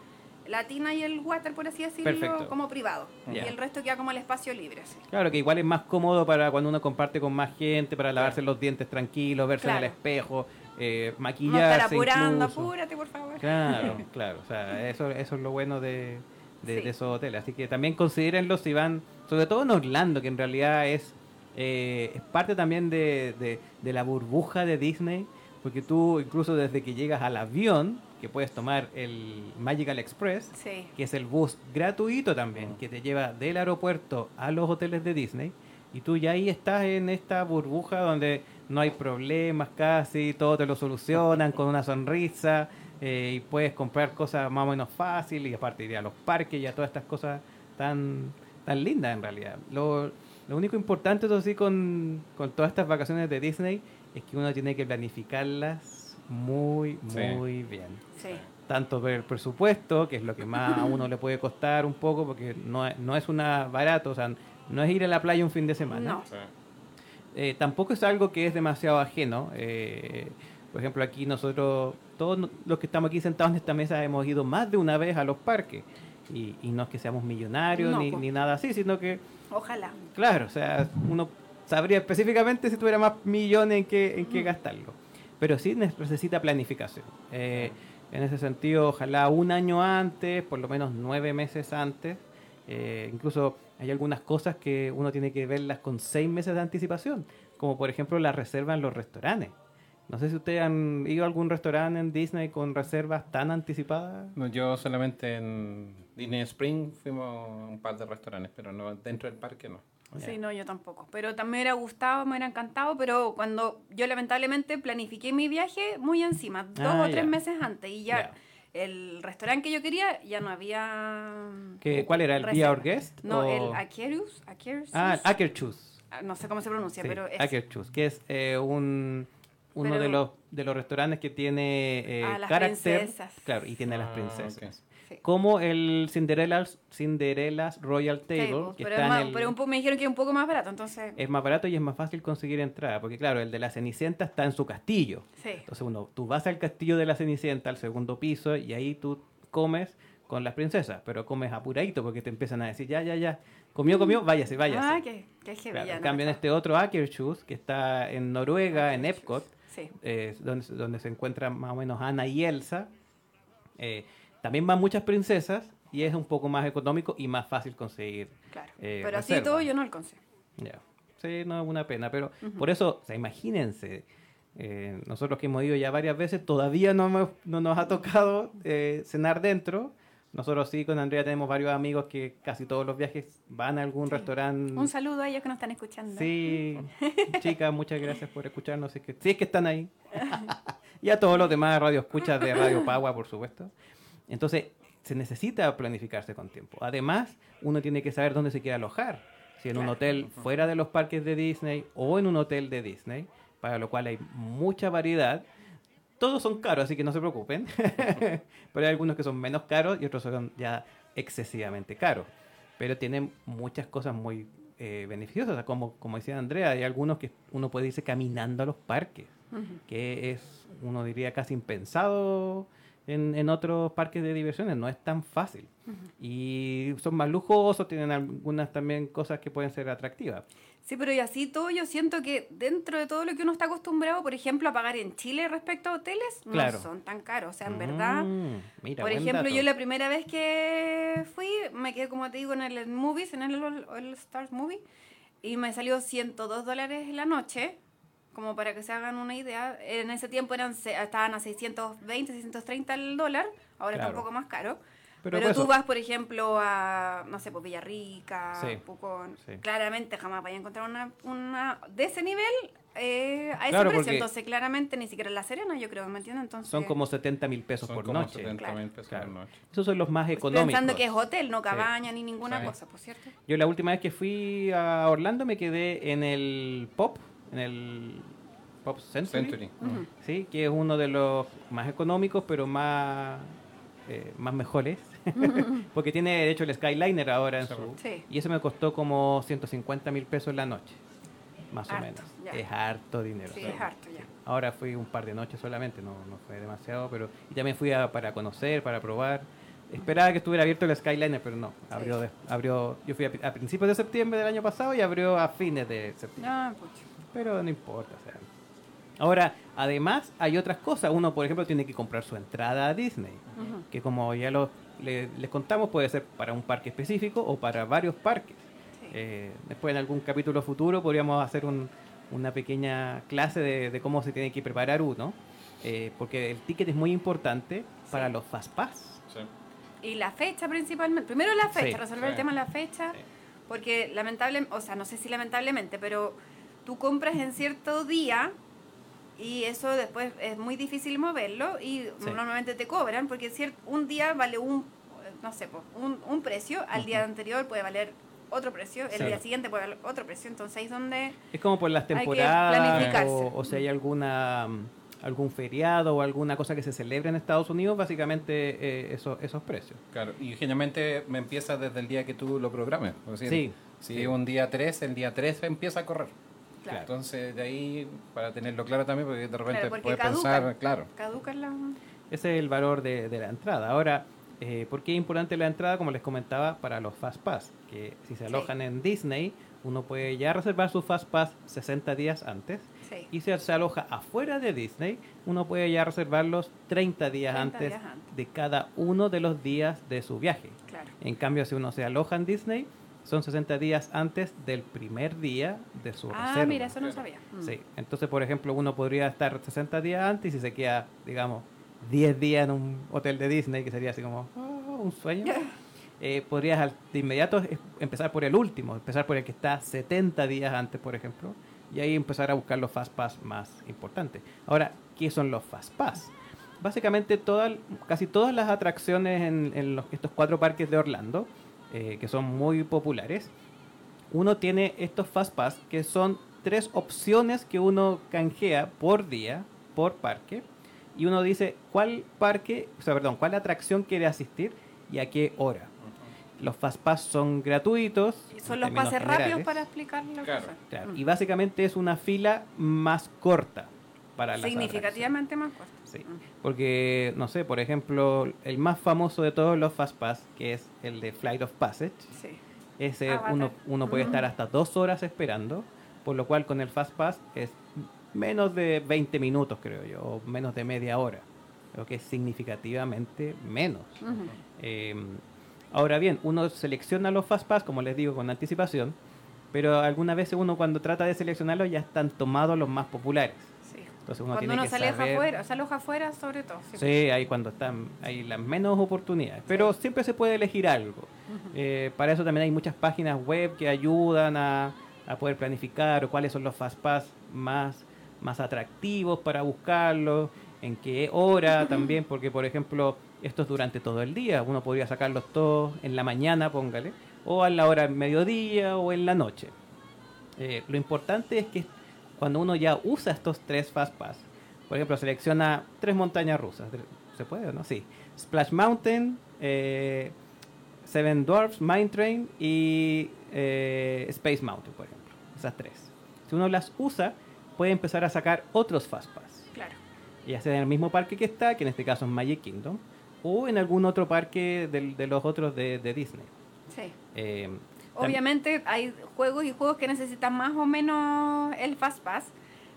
la tina y el water, por así decirlo, Perfecto. como privado. Y el resto queda como el espacio libre. así. Claro, que igual es más cómodo para cuando uno comparte con más gente, para lavarse los dientes tranquilos, verse en el espejo, eh, No maquillarse estar apurando, incluso. apúrate, por favor. Claro, claro. O sea, eso, eso es lo bueno de, de, Sí. de esos hoteles. Así que también considérenlo si van, sobre todo en Orlando, que en realidad es, eh, es parte también de, de- de la burbuja de Disney, porque tú incluso desde que llegas al avión, que puedes tomar el Magical Express, Sí. que es el bus gratuito también, que te lleva del aeropuerto a los hoteles de Disney, y tú ya ahí estás en esta burbuja donde no hay problemas casi, todo te lo solucionan con una sonrisa, eh, y puedes comprar cosas más o menos fácil, y aparte ir a los parques y a todas estas cosas tan, tan lindas en realidad. Lo, lo único importante, eso sí, con, con todas estas vacaciones de Disney, es que uno tiene que planificarlas muy, Sí. muy bien Sí. tanto por el presupuesto, que es lo que más a uno le puede costar un poco, porque no, es- no es una barato, o sea, no es ir a la playa un fin de semana. No. Sí. Eh, tampoco es algo que es demasiado ajeno. eh, por ejemplo, aquí nosotros, todos los que estamos aquí sentados en esta mesa, hemos ido más de una vez a los parques. Y, y no es que seamos millonarios No, ni, ni nada así, sino que, Ojalá. claro, o sea, uno sabría específicamente si tuviera más millones en qué, en qué Mm. gastarlo. Pero sí ne- necesita planificación. Eh, en ese sentido, ojalá un año antes, por lo menos nueve meses antes. Eh, incluso hay algunas cosas que uno tiene que verlas con seis meses de anticipación, como por ejemplo la reserva en los restaurantes. No sé si ustedes han ido a algún restaurante en Disney con reservas tan anticipadas. No, yo solamente en Disney Spring fuimos a un par de restaurantes, pero no dentro del parque no. Ya. Sí, no, yo tampoco. Pero también me hubiera gustado, me hubiera encantado, pero cuando yo lamentablemente planifiqué mi viaje muy encima, dos Ah, o tres ya. meses antes, y ya, Ya. El restaurante que yo quería ya no había. ¿Qué- ¿Cuál era? ¿El Be reserva. Our Guest? No, o- el Aquarius. Aquarius. Ah, Akerchus. Ah, No sé cómo se pronuncia, Sí, pero es. Akerchus, que es eh, un uno Pero- de los de los restaurantes que tiene eh, Ah, las carácter, princesas. claro, y tiene a las Ah, princesas. Sí. Como el Cinderella's, Cinderella's Royal Table, Tables, que pero, está es más- en el- pero un po- me dijeron que es un poco más barato, entonces. es más barato y es más fácil conseguir entrada, porque claro, el de la Cenicienta está en su castillo. sí. Entonces uno, tú vas al castillo de la Cenicienta, al segundo piso, y ahí tú comes con las princesas, pero comes apuradito porque te empiezan a decir, ya, ya, ya, comió, comió, váyase, váyase. Ah, que heavy, Claro, en cambio, en este otro Akershus, que está en Noruega, en. Epcot, Sí. eh, donde, donde se encuentran más o menos Ana y Elsa, eh, también van muchas princesas y es un poco más económico y más fácil conseguir. Claro. eh, pero así reserva. todo yo no alcancé. Ya. Sí, no es una pena, pero por eso, o sea, imagínense, eh, nosotros que hemos ido ya varias veces, todavía no, hemos- no nos ha tocado eh, cenar dentro. Nosotros sí, con Andrea tenemos varios amigos que casi todos los viajes van a algún restaurante. Un saludo a ellos que nos están escuchando. Sí, chicas, muchas gracias por escucharnos. Si es que, si es que están ahí. y a todos los demás radio escuchas de Radio Pagua, por supuesto. Entonces, se necesita planificarse con tiempo. Además, uno tiene que saber dónde se quiere alojar. Si en un hotel fuera de los parques de Disney o en un hotel de Disney, para lo cual hay mucha variedad. Todos son caros, así que no se preocupen. Pero hay algunos que son menos caros y otros son ya excesivamente caros. Pero tienen muchas cosas muy eh, beneficiosas, como, como decía Andrea, hay algunos que uno puede irse caminando a los parques, que es, uno diría, casi impensado en, en otros parques de diversiones, no es tan fácil. Y son más lujosos, tienen algunas también cosas que pueden ser atractivas. Sí, pero y así todo yo siento que dentro de todo lo que uno está acostumbrado, por ejemplo, a pagar en Chile respecto a hoteles, Claro. no son tan caros. O sea, en verdad, Mm, mira, por ejemplo, dato. yo la primera vez que fui, me quedé, como te digo, en el Movies, en el All, All Stars Movie, y me salió 102 dólares la noche, como para que se hagan una idea. En ese tiempo eran estaban a 620, 630 el dólar, ahora está Claro. un poco más caro. Pero Pero, por tú eso- vas, por ejemplo, a, no sé, pues Villarrica, Sí. Pucón. Sí. Claramente jamás vaya a encontrar una, una de ese nivel eh, a ese Claro, precio. Entonces, claramente, ni siquiera en La Serena, yo creo, ¿me entiendes? Entonces, Son como 70 mil pesos Son por como noche. 70 mil Claro. pesos Claro. por noche. Esos son los más económicos. pensando que es hotel, no cabaña ni ninguna Sí. cosa, por cierto. Yo la última vez que fui a Orlando me quedé en el Pop, en el Pop Century, sí, que es uno de los más económicos, pero más eh, más mejores, porque tiene de hecho el Skyliner ahora en Sí. su Sí. y eso me costó como 150 mil pesos la noche, más o menos. ya. Es harto dinero. Sí, sí. es harto ya. Ahora fui un par de noches solamente, no, no fue demasiado, pero y también fui a- para conocer, para probar. Esperaba que estuviera abierto el Skyliner, pero no. Abrió, de- abrió yo fui a, a principios de septiembre del año pasado y abrió a fines de septiembre. Ah. Pero no importa. o sea. Ahora, además, hay otras cosas. Uno, por ejemplo, tiene que comprar su entrada a Disney, Ujú. que como ya lo, le- les contamos, puede ser para un parque específico o para varios parques. Sí. Eh, después, en algún capítulo futuro, podríamos hacer un- una pequeña clase de, de cómo se tiene que preparar uno, eh, porque el ticket es muy importante para Sí. los Fast Pass. Sí. Y la fecha principalmente. Primero la fecha, Sí. resolver el tema de la fecha. Sí. Porque lamentablemente, o sea, no sé si lamentablemente, pero tú compras en cierto día y eso después es muy difícil moverlo y Sí. normalmente te cobran porque un día vale un, no sé, un, un precio, al día anterior puede valer otro precio, el día siguiente puede valer otro precio, entonces ahí es donde... Es como por las temporadas o, o si hay alguna algún feriado o alguna cosa que se celebre en Estados Unidos, básicamente eh, esos, esos precios. Claro, y generalmente me empieza desde el día que tú lo programes. Es decir, Sí, Si sí. es un día 3, el día 3 empieza a correr. Claro. Entonces, de ahí, para tenerlo claro también, porque de repente Claro, puedes caducan. pensar, claro, Caduca la... Ese es el valor de, de la entrada. Ahora, eh, ¿por qué es importante la entrada? Como les comentaba, para los Fast Pass, que si se Sí. alojan en Disney, uno puede ya reservar su Fast Pass 60 días antes. Sí. Y si se aloja afuera de Disney, uno puede ya reservarlos 30 días, 30 antes, días antes. de cada uno de los días de su viaje. Claro. En cambio, si uno se aloja en Disney, son 60 días antes del primer día de su Ah, reserva. mira, eso no sabía. Mm. Sí, entonces, por ejemplo, uno podría estar 60 días antes y si se queda, digamos, 10 días en un hotel de Disney, que sería así como ah, un sueño, eh, podrías de inmediato empezar por el último, empezar por el que está 70 días antes, por ejemplo, y ahí empezar a buscar los Fast Pass más importantes. Ahora, ¿qué son los Fast Pass? básicamente todas, casi todas las atracciones en, en los- estos cuatro parques de Orlando, eh, que son muy populares, uno tiene estos Fast Pass, que son tres opciones que uno canjea por día, por parque, y uno dice cuál parque, o sea, perdón, cuál atracción quiere asistir y a qué hora. Los Fast Pass son gratuitos. Y son los pases rápidos para explicar lo Claro. Claro, Mm. Y básicamente es una fila más corta para las Significativamente más corto. Sí. Porque, no sé, por ejemplo, el más famoso de todos los Fast Pass, que es el de Flight of Passage, Sí. ese uno, uno puede estar hasta dos horas esperando, por lo cual con el Fast Pass es menos de 20 minutos, creo yo, o menos de media hora. Creo que es significativamente menos. Eh, ahora bien, uno selecciona los Fast Pass, como les digo, con anticipación, pero algunas veces uno cuando trata de seleccionarlos ya están tomados los más populares. Sí. Entonces uno Cuando tiene uno que se aleja saber- afuera, se aloja afuera sobre todo. sí. Sí, ahí cuando están, hay las menos oportunidades. Pero siempre se puede elegir algo. Eh, para eso también hay muchas páginas web que ayudan a, a poder planificar o cuáles son los Fast Pass más, más atractivos para buscarlos, en qué hora también, porque por ejemplo, esto es durante todo el día. Uno podría sacarlos todos en la mañana, póngale, o a la hora del mediodía o en la noche. Eh, lo importante es que cuando uno ya usa estos tres Fast Pass, por ejemplo, selecciona tres montañas rusas. ¿Se puede o no? Sí. Splash Mountain, eh, Seven Dwarfs, Mine Train y eh, Space Mountain, por ejemplo. Esas tres. Si uno las usa, puede empezar a sacar otros Fast Pass. Claro. Ya sea en el mismo parque que está, que en este caso es Magic Kingdom, o en algún otro parque de, los otros de, de Disney. Sí. Eh, Obviamente hay juegos y juegos que necesitan más o menos el Fast Pass.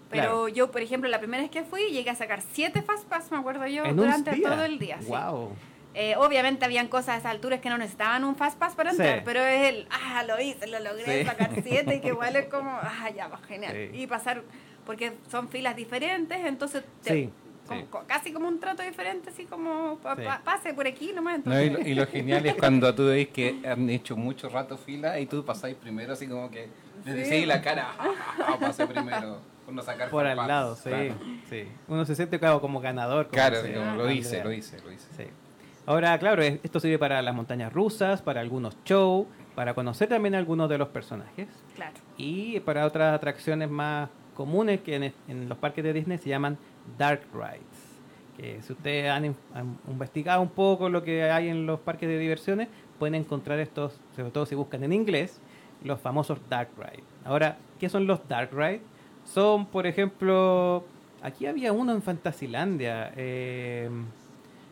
Pero Claro. yo, por ejemplo, la primera vez que fui, llegué a sacar siete Fast Pass, me acuerdo yo, durante todo el día. sí. Wow. Eh, obviamente habían cosas a esas alturas que no necesitaban un Fast Pass para Sí. entrar, pero es el, ah, lo hice, lo logré Sí. sacar siete y que igual es como, ah, ya, va, genial. Sí. Y pasar, porque son filas diferentes, entonces te- Sí, como- sí. co- casi como un trato diferente, así como pa- Sí. pa- pase por aquí nomás. No, y, Entonces, lo, y lo genial es cuando tú ves que han hecho mucho rato fila y tú pasáis primero, así como que les Sí. decís la cara, "Ja, ja, ja, pasé primero. Uno sacar Por al lado, sí, claro. sí. Uno se siente claro, como ganador. como Claro, lo hice, lo hice, lo hice. Sí. Ahora, claro, es- esto sirve para las montañas rusas, para algunos shows, para conocer también algunos de los personajes claro. y para otras atracciones más comunes que en, en los parques de Disney se llaman Dark Rides. Que si ustedes han, in- han investigado un poco lo que hay en los parques de diversiones, pueden encontrar estos, sobre todo si buscan en inglés, los famosos Dark Rides. Ahora, ¿qué son los Dark Rides? Son, por ejemplo, aquí había uno en Fantasilandia, eh,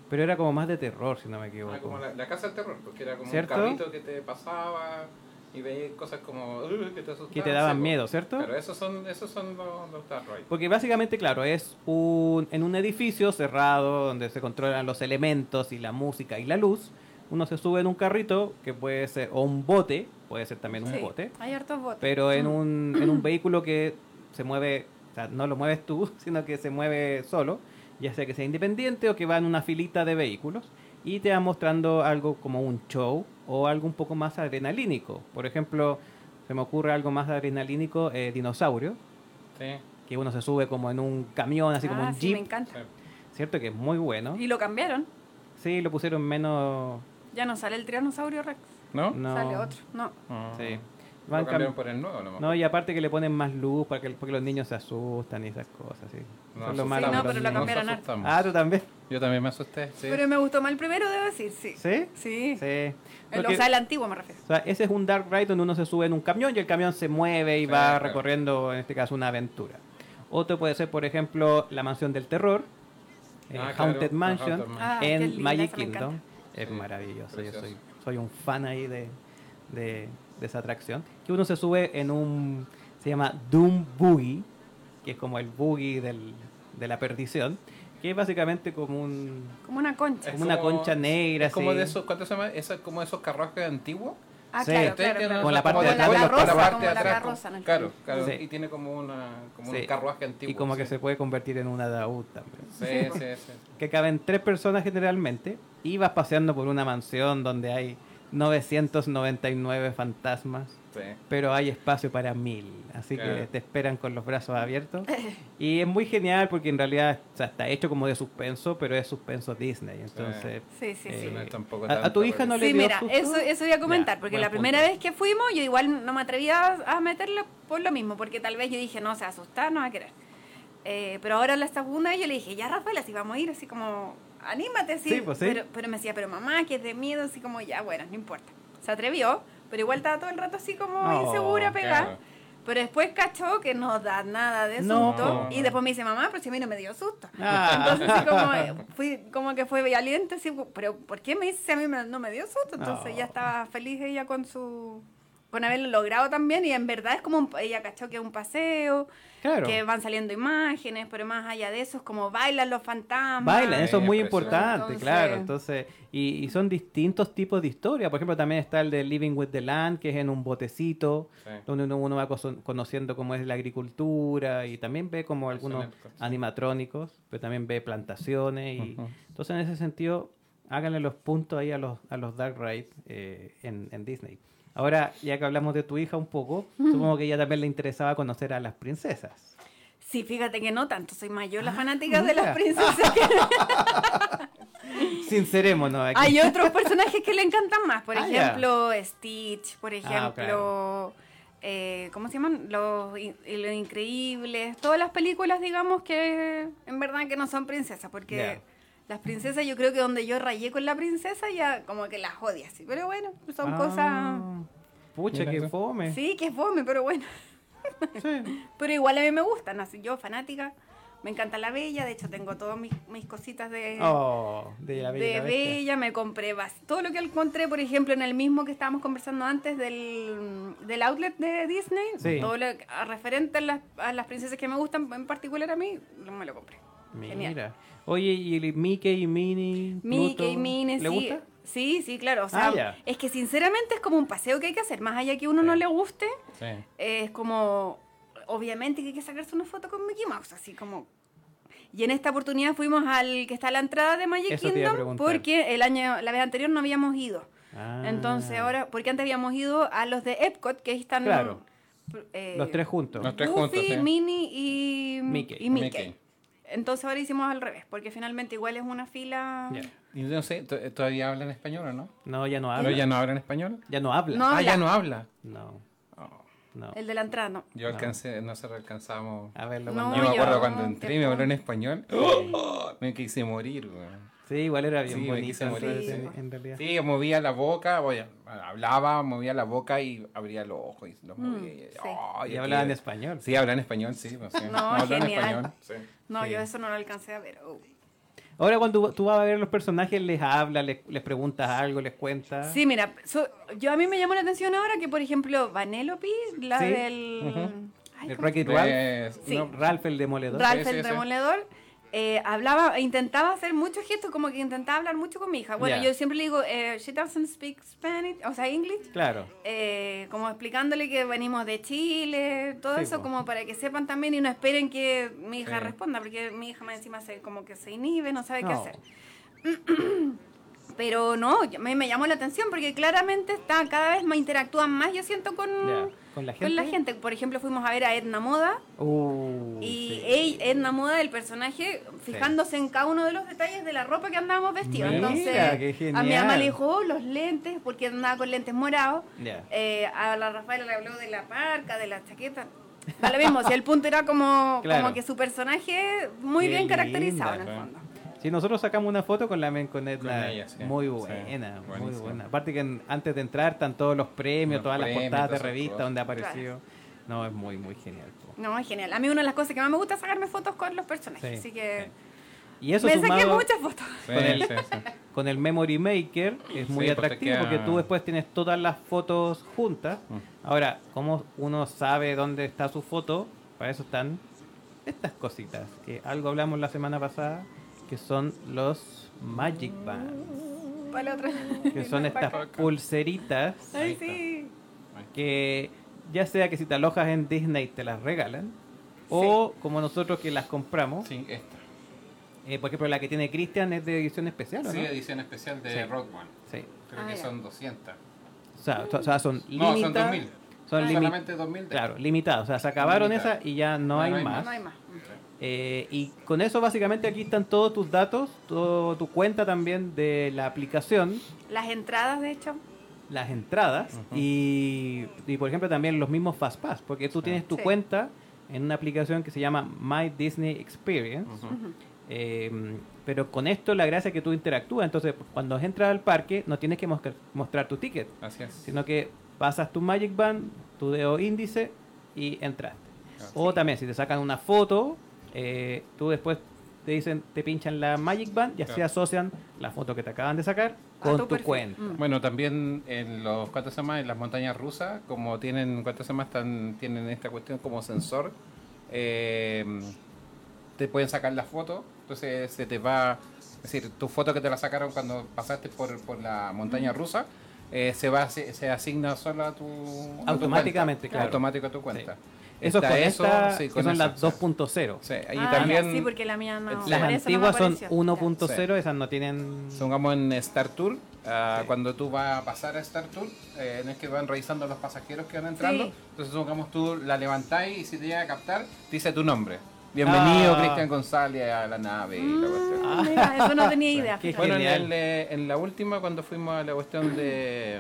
pero era como más de terror, si no me equivoco. Ah, como la, la casa del terror, porque era como ¿Cierto? un carrito que te pasaba y veías cosas como "Uh", que te asustaban. que te daban sí, miedo, ¿cierto? Pero esos son, esos son los, los Dark Rides. Porque básicamente, claro, es un, en un edificio cerrado donde se controlan los elementos y la música y la luz. Uno se sube en un carrito que puede ser, o un bote, puede ser también un Sí, bote, Hay hartos botes. pero en un, en un vehículo que se mueve, o sea, no lo mueves tú, sino que se mueve solo, ya sea que sea independiente o que va en una filita de vehículos y te va mostrando algo como un show o algo un poco más adrenalínico. Por ejemplo, se me ocurre algo más adrenalínico, eh, dinosaurio, Sí, que uno se sube como en un camión, así como Ah, un sí, me jeep, encanta. sí. ¿cierto? Que es muy bueno. Y lo cambiaron. Sí, lo pusieron menos... Ya no sale el tiranosaurio Rex. ¿No? No, Sale otro. No. Ah. Sí. Lo Van cambiaron cam- por el nuevo nomás. No, y aparte que le ponen más luz para que, porque los niños se asustan y esas cosas, sí. No, Son lo malo Sí, no, pero lo cambiaron Nos harto. asustamos. Ah, ¿tú también? Yo también me asusté, sí. Pero me gustó más el primero, debo decir, sí. ¿Sí? Sí. Sí. El- Porque- o sea, el antiguo me refiero. o sea, ese es un dark ride donde uno se sube en un camión y el camión se mueve y Sí, va claro. recorriendo, en este caso, una aventura. Otro puede ser, por ejemplo, la mansión del terror, eh, Ah, Haunted Mansion, Haunted. Ah, en linda, Magic Kingdom. Es Sí, maravilloso, yo soy, soy un fan ahí de, de, de esa atracción. Que uno se sube en un, se llama Doom Boogie, que es como el boogie del, de la perdición, que es básicamente como un... Como una concha. Como una concha negra, Es como así. de esos, ¿cuánto se llama? Eso, como esos carruajes antiguos. Ah, Sí. claro, claro. Con la parte como de atrás la carrozas, parte como de la atrás, carroza en el Claro, claro. Sí. Y tiene como una como Sí. un carruaje antiguo. Y como que se puede convertir en un ataúd también. Sí, sí, sí. que caben tres personas generalmente y vas paseando por una mansión donde hay 999 fantasmas, Sí. pero hay espacio para mil. Así que te esperan con los brazos abiertos. Y es muy genial porque en realidad o sea, está hecho como de suspenso, pero es suspenso Disney. Entonces, Sí, sí, sí. eh, no a, a tu hija no le Sí, dio mira, susto? eso, eso iba a comentar, Ya, porque la punto. primera vez que fuimos yo igual no me atrevía a meterle por lo mismo, porque tal vez yo dije, no, se va a asustar, no va a querer. Eh, pero ahora la segunda vez yo le dije, ya Rafaela, si vamos a ir, así como, anímate, sí. Sí, pues, sí. Pero, pero me decía, pero mamá, que es de miedo, así como, ya, bueno, no importa. Se atrevió, pero igual estaba todo el rato así como Oh, insegura, pegada. claro. Pero después cachó que no da nada de No, susto. po. y después me dice, mamá, pero si a mí no me dio susto. Ah. Entonces, así como, eh, fui, como que fue valiente, así, pero ¿por qué me dice si a mí me- no me dio susto? Entonces No. ya estaba feliz ella con su con haberlo logrado también y en verdad es como un- ella cachó que es un paseo, Claro. que van saliendo imágenes, pero más allá de eso es como bailan los fantasmas. Bailan, eso es muy importante, Entonces- claro. Entonces, y, y son distintos tipos de historia. Por ejemplo, también está el de Living with the Land, que es en un botecito, Sí. donde uno, uno va conociendo cómo es la agricultura y también ve como algunos animatrónicos, pero también ve plantaciones. y. Entonces, en ese sentido, háganle los puntos ahí a los, a los Dark Ride eh, en, en Disney. Ahora, ya que hablamos de tu hija un poco, supongo que ella también le interesaba conocer a las princesas. Sí, fíjate que no tanto, soy mayor la Ah, fanática de las princesas. que- Sincerémonos aquí. Hay otros personajes que le encantan más, por Ah, ejemplo, Stitch, por Ah, ejemplo, claro. eh, ¿cómo se llaman? Los, Los Increíbles, todas las películas, digamos, que en verdad que no son princesas, porque. Las princesas yo creo que donde yo rayé con la princesa ya como que las odio así, pero bueno, son Ah, cosas... Pucha, Mira que fome. Sí, que es fome, pero bueno. Sí. Pero igual a mí me gustan, así yo fanática, me encanta la Bella, de hecho tengo todas mis, mis cositas de... Oh, de la Bella de. Bella, me compré todo lo que encontré, por ejemplo, en el mismo que estábamos conversando antes del, del outlet de Disney, Sí. todo lo que- a referente a las, a las princesas que me gustan, en particular a mí, lo- me lo compré. Genial. Oye, ¿y el Mickey y Minnie? Mickey, Pluto? Minnie, ¿Le sí. gusta? Sí, sí, claro. O sea, Ah, es que sinceramente es como un paseo que hay que hacer. Más allá que uno no le guste, Sí. es como, obviamente que hay que sacarse una foto con Mickey Mouse, así como... Y en esta oportunidad fuimos al que está a la entrada de Magic Eso Kingdom porque el año, la vez anterior no habíamos ido. Ah. Entonces ahora, porque antes habíamos ido a los de Epcot, que ahí están Claro. eh, Los tres juntos. Los tres Goofy, juntos, sí. Minnie y Mickey. y Mickey. Mickey. Entonces ahora hicimos al revés, porque finalmente igual es una fila... Ya. Y no sé, ¿to- ¿todavía hablan español o no? No, ya no ¿Pero habla. ya no hablan español? Ya no habla. No. Ah, ya habla. no habla. No, Oh, no. El de la entrada, no. yo alcancé, nosotros alcanzamos. A verlo No, cuando- yo me yo- acuerdo cuando entré y me habló en español. ¡Oh! me quise morir, güey. Sí, igual era bien Sí, bonito. morir, en- sí. en realidad. Sí, movía la boca, voy a- hablaba, movía la boca y abría los ojos y los movía. y- Mm, sí. oh, Y y hablaba en español. Sí, español, sí. pues, sí. No, genial. español. Sí. No, Sí. yo eso no lo alcancé a ver. Oh. Ahora cuando tú vas a ver los personajes, les hablas, les, les preguntas algo, les cuentas. Sí, mira, so- yo a mí me llamó la atención ahora que, por ejemplo, Vanellope, la Sí. del... Ay, El ¿cómo Wreck-It Pues, Ralph. Sí. no, Ralph el demoledor. Ralph Sí, sí, el sí. Demoledor, eh, hablaba, intentaba hacer muchos gestos, como que intentaba hablar mucho con mi hija. Bueno, Ya. yo siempre le digo, eh, she doesn't speak Spanish, o sea, English. Claro. eh, como explicándole que venimos de Chile, todo Sí, eso po. como para que sepan también y no esperen que mi hija Sí. responda, porque mi hija más encima se, como que se inhibe, no sabe qué No. hacer. Pero no, me, me llamó la atención porque claramente está cada vez más interactúan más, yo siento, con. ¿Con la gente? con la gente. Por ejemplo, fuimos a ver a Edna Moda Uh, y sí. Edna Moda, el personaje, fijándose en cada uno de los detalles de la ropa que andábamos vestidos. Mira, Entonces, a mi mamá le dijo, "Oh, los lentes, porque andaba con lentes morados. Eh, a la Rafaela le habló de la parca, de la chaqueta. Da lo mismo, si el punto era como, Claro. como que su personaje muy Qué bien caracterizado linda, en el fondo. Sí, nosotros sacamos una foto con la men con Edna. Con ella, sí. Muy Sí, buena, muy buena. Aparte que antes de entrar están todos los premios, Los todas las portadas de revistas donde ha aparecido. No, es muy, muy genial. po. No, es genial. A mí una de las cosas que más me gusta es sacarme fotos con los personajes. Sí, así que Y eso me saqué sumado muchas fotos. Con el- sí, sí. con el Memory Maker es muy Sí, pues atractivo queda- porque tú después tienes todas las fotos juntas. Mm. Ahora, ¿cómo uno sabe dónde está su foto? Para eso están estas cositas, que algo hablamos la semana pasada, que son los Magic Bands, Para la otra. que son estas pulseritas Ay, sí. que ya sea que si te alojas en Disney te las regalan, o como nosotros que las compramos, Sí, esta. Eh, por ejemplo, la que tiene Christian es de edición especial, ¿o Sí, no? edición especial de Sí. Rock One. Sí. Creo Ah, que ya. son 200. O sea, o sea, son No, son limitadas. 2000. Son limi- Solamente 2000. de- Claro, limitadas. O sea, se acabaron esas y ya no, No, hay, no hay más. No hay más. Eh, y con eso básicamente aquí están todos tus datos, todo tu cuenta también de la aplicación, Las entradas, de hecho. las entradas y, y, por ejemplo también los mismos FastPass, porque tú Sí. tienes tu Sí. cuenta en una aplicación que se llama My Disney Experience. Eh, pero con esto la gracia es que tú interactúas, entonces cuando entras al parque no tienes que mostrar, mostrar tu ticket, Así es. sino que pasas tu Magic Band, tu dedo índice y entraste. O también si te sacan una foto, eh, tú después te dicen, te pinchan la Magic Band y así Claro. asocian la foto que te acaban de sacar con tu cuenta. Mm. Bueno, también en los cuántas se llama? en las montañas rusas, como tienen cuántas se llama? Están, tienen esta cuestión como sensor, eh, te pueden sacar la foto, entonces se te va, es decir, tu foto que te la sacaron cuando pasaste por, por la montaña rusa, eh, se va se, se asigna solo a tu a tu Automáticamente, cuenta. claro. automático a tu cuenta. Eso Está con esta, sí, que con son eso, las sí. 2.0. Sí, y Ah, también sí, porque la mía no. las eso no antiguas son apareció. 1.0, esas no tienen... Supongamos en Star Tour, ah, Sí. cuando tú vas a pasar a Star Tour, eh, no es que van revisando los pasajeros que van entrando. Sí. Entonces, supongamos tú la levantáis y si te llega a captar, dice tu nombre. Bienvenido, Ah. Cristian González, a la nave. y la cuestión. Mm, mira, eso no tenía idea. Bueno, en, el, en la última, cuando fuimos a la cuestión de,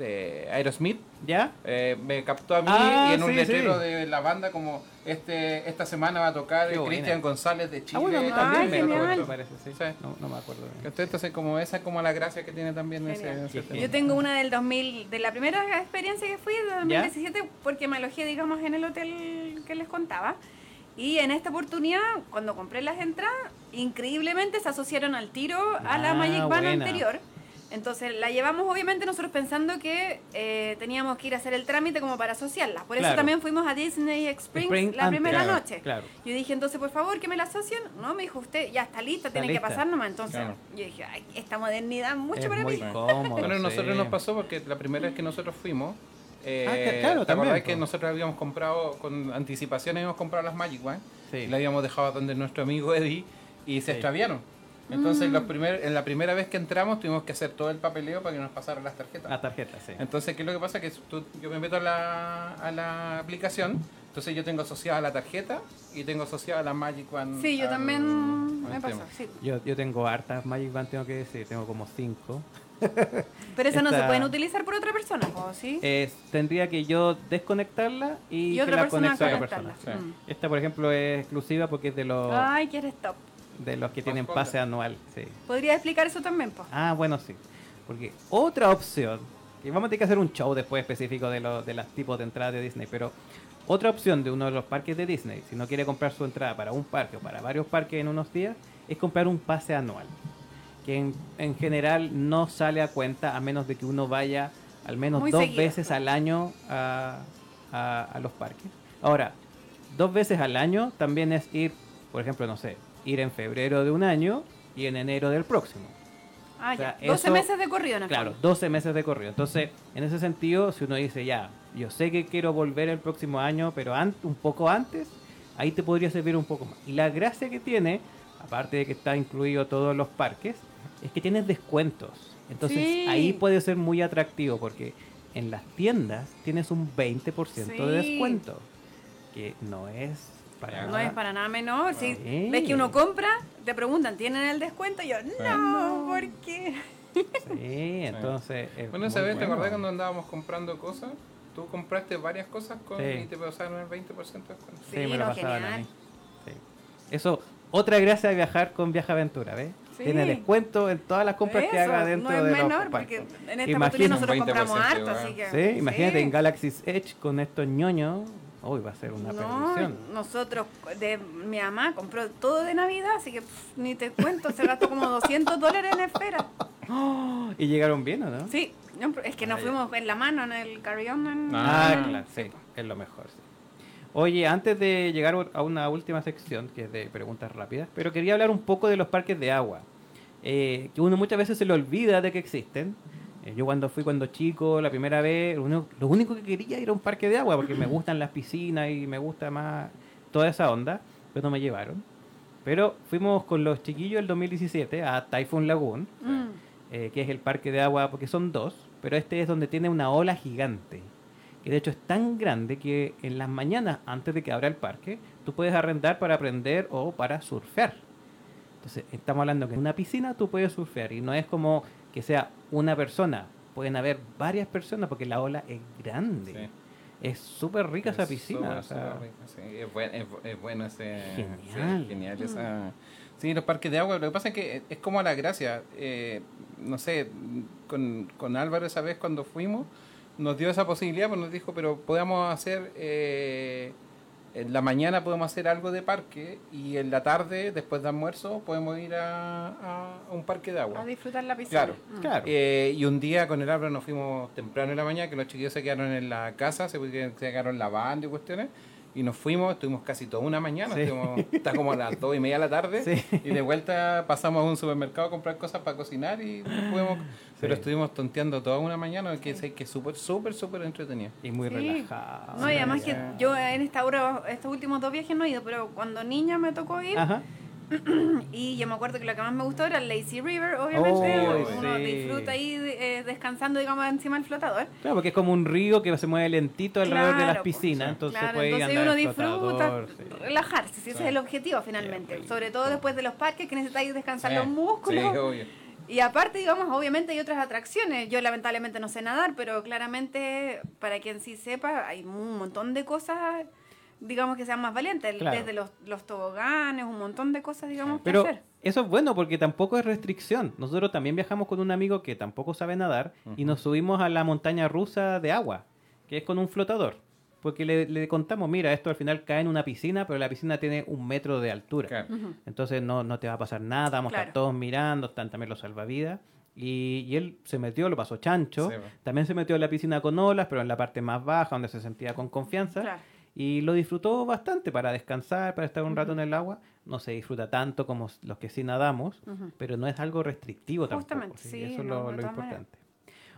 de Aerosmith, ¿Ya? eh, me captó a mí Ah, y en un letrero sí. de la banda como este esta semana va a tocar Qué buena. Cristian González de Chile. Ah, bueno, a mí Ay, también me acuerdo, me parece, sí. Sí. No, no me acuerdo. bien. Entonces, como esa es como la gracia que tiene también ese, tema. Yo tengo una del 2000, de la primera experiencia que fui, de 2017, porque me alojé, digamos, en el hotel que les contaba. Y en esta oportunidad, cuando compré las entradas, increíblemente se asociaron al tiro a la Ah, Magic Band buena. anterior. Entonces la llevamos obviamente nosotros pensando que eh, teníamos que ir a hacer el trámite como para asociarla. Por eso Claro. también fuimos a Disney Springs Spring la primera Claro, noche. Claro. Yo dije, entonces, por favor, que me la asocien. No, me dijo usted, ya está lista, Está tiene lista. que pasar nomás. Entonces, Claro. yo dije, ay, esta modernidad mucho Es para muy mí. cómodo. Bueno, sí. nosotros nos pasó porque la primera vez que nosotros fuimos, eh, Ah, que- claro, ¿te también, po. que nosotros habíamos comprado, con anticipación habíamos comprado las Magic One? Sí. Y la habíamos dejado donde nuestro amigo Eddie y se Sí. extraviaron. Entonces, los primer, en la primera vez que entramos tuvimos que hacer todo el papeleo para que nos pasaran las tarjetas. La tarjeta, sí. Entonces, ¿qué es lo que pasa? Que tú- yo me meto a la, a la aplicación, entonces yo tengo asociada la tarjeta y tengo asociada la Magic One. Sí, yo al- también al me pasó, tema. sí. Yo, yo tengo hartas Magic Band, tengo que decir, tengo como cinco. Pero esas no se pueden utilizar por otra persona, ¿o sí? Eh, tendría que yo desconectarla y, y que otra la persona conecte a otra conectarla. persona. Sí. Mm. Esta, por ejemplo, es exclusiva porque es de los, Ay, que eres top. De los que tienen pase anual. Sí. ¿Podría explicar eso también, po? Ah, bueno, sí. Porque otra opción, que vamos a tener que hacer un show después específico de los de los tipos de entradas de Disney, pero otra opción de uno de los parques de Disney, si no quiere comprar su entrada para un parque o para varios parques en unos días, es comprar un pase anual. Que en, en general no sale a cuenta a menos de que uno vaya al menos Muy dos seguido. veces al año a, a- a los parques. Ahora, dos veces al año también es ir, por ejemplo, no sé, ir en febrero de un año y en enero del próximo. Ah, O sea, ya. 12 eso- meses de corrido, el Claro, fondo. 12 meses de corrido. Entonces, en ese sentido, si uno dice, ya, yo sé que quiero volver el próximo año, pero un poco antes, ahí te podría servir un poco más. Y la gracia que tiene, aparte de que está incluido todos los parques, es que tienes descuentos. Entonces, Sí. ahí puede ser muy atractivo porque en las tiendas tienes un 20% de Sí. descuento, que no es para No nada. es para nada menor. Si Sí. ves que uno compra, te preguntan, ¿tienen el descuento? Y yo, no, ¿por qué? Sí, entonces. es Bueno, vez, ¿te acordás cuando andábamos comprando cosas? Tú compraste varias cosas con, Sí. y te pasaron el 20% de descuento. Sí, Sí, me lo pasaban a genial. mí. Sí. Eso, otra gracia de viajar con Viaja Aventura, ¿ves? Sí. Tiene descuento en todas las compras que haga dentro no es de los menor, porque en esta oportunidad nosotros 20% compramos harto, igual. así que... Sí, imagínate sí. en Galaxy's Edge con estos ñoños. Uy, va a ser una No, perdición. nosotros, de mi mamá compró todo de Navidad, así que pff, ni te cuento, se gastó como 200 dólares en esfera. ¡Oh! ¿Y llegaron bien o no? Sí, no, es que nos fuimos en la mano en el en- Ah, Ah, claro, sí, es lo mejor. sí. Oye, antes de llegar a una última sección, que es de preguntas rápidas, pero quería hablar un poco de los parques de agua, eh, que uno muchas veces se le olvida de que existen. Eh, yo cuando fui cuando chico, la primera vez, lo único, lo único que quería era un parque de agua, porque me gustan las piscinas y me gusta más toda esa onda, pero no me llevaron. Pero fuimos con los chiquillos el 2017 a Typhoon Lagoon, Mm. eh, que es el parque de agua, porque son dos, pero este es donde tiene una ola gigante. Que de hecho es tan grande que en las mañanas, antes de que abra el parque, tú puedes arrendar para aprender o para surfear. Entonces, estamos hablando que en una piscina tú puedes surfear y no es como que sea una persona, pueden haber varias personas porque la ola es grande. Sí. Es súper rica esa Es piscina. o sea, sí, es, buen- es bu- es bueno ese. Genial. sí, genial esa. Sí, los parques de agua. Lo que pasa es que es como la gracia. eh, no sé, con, con Álvaro esa vez cuando fuimos, nos dio esa posibilidad, pues nos dijo, pero podemos hacer. eh, en la mañana podemos hacer algo de parque y en la tarde, después de almuerzo, podemos ir a, un parque de agua. A disfrutar la piscina. Claro. Mm. Claro. Eh, y un día con el Álvaro nos fuimos temprano en la mañana, que los chiquillos se quedaron en la casa, se, se quedaron lavando y cuestiones. Y nos fuimos, estuvimos casi toda una mañana, Sí. estuvimos- está como a las dos y media de la tarde. Sí. Y de vuelta pasamos a un supermercado a comprar cosas para cocinar y fuimos, pero estuvimos tonteando toda una mañana, que es que es súper, súper, súper entretenido. y muy Sí. relajado. No, y además que yo en esta hora, estos últimos dos viajes no he ido, pero cuando niña me tocó ir Ajá. y yo me acuerdo que lo que más me gustó era el Lazy River, obviamente. Oh, uno sí. disfruta ahí eh, descansando, digamos, encima del flotador. Claro, porque es como un río que se mueve lentito alrededor de las piscinas, sí. entonces claro, puede entonces uno disfruta sí. relajarse, si ese es el objetivo finalmente. Sobre todo después de los parques que necesitáis descansar los músculos. Obvio. Y aparte, digamos, obviamente hay otras atracciones. Yo lamentablemente no sé nadar, pero claramente, para quien sí sepa, hay un montón de cosas, digamos, que sean más valientes. Claro. Desde los, los toboganes, un montón de cosas, digamos, Pero que hacer. eso es bueno porque tampoco es restricción. Nosotros también viajamos con un amigo que tampoco sabe nadar y nos subimos a la montaña rusa de agua, que es con un flotador. Porque le, le contamos, mira, esto al final cae en una piscina, pero la piscina tiene un metro de altura. Claro. Entonces no, no te va a pasar nada, vamos a estar todos mirando, están también los salvavidas. Y, y él se metió, lo pasó chancho. Sí. También se metió en la piscina con olas, pero en la parte más baja, donde se sentía con confianza. Claro. Y lo disfrutó bastante para descansar, para estar un rato en el agua. No se disfruta tanto como los que sí nadamos, pero no es algo restrictivo Justamente, tampoco. sí, eso es lo, importante.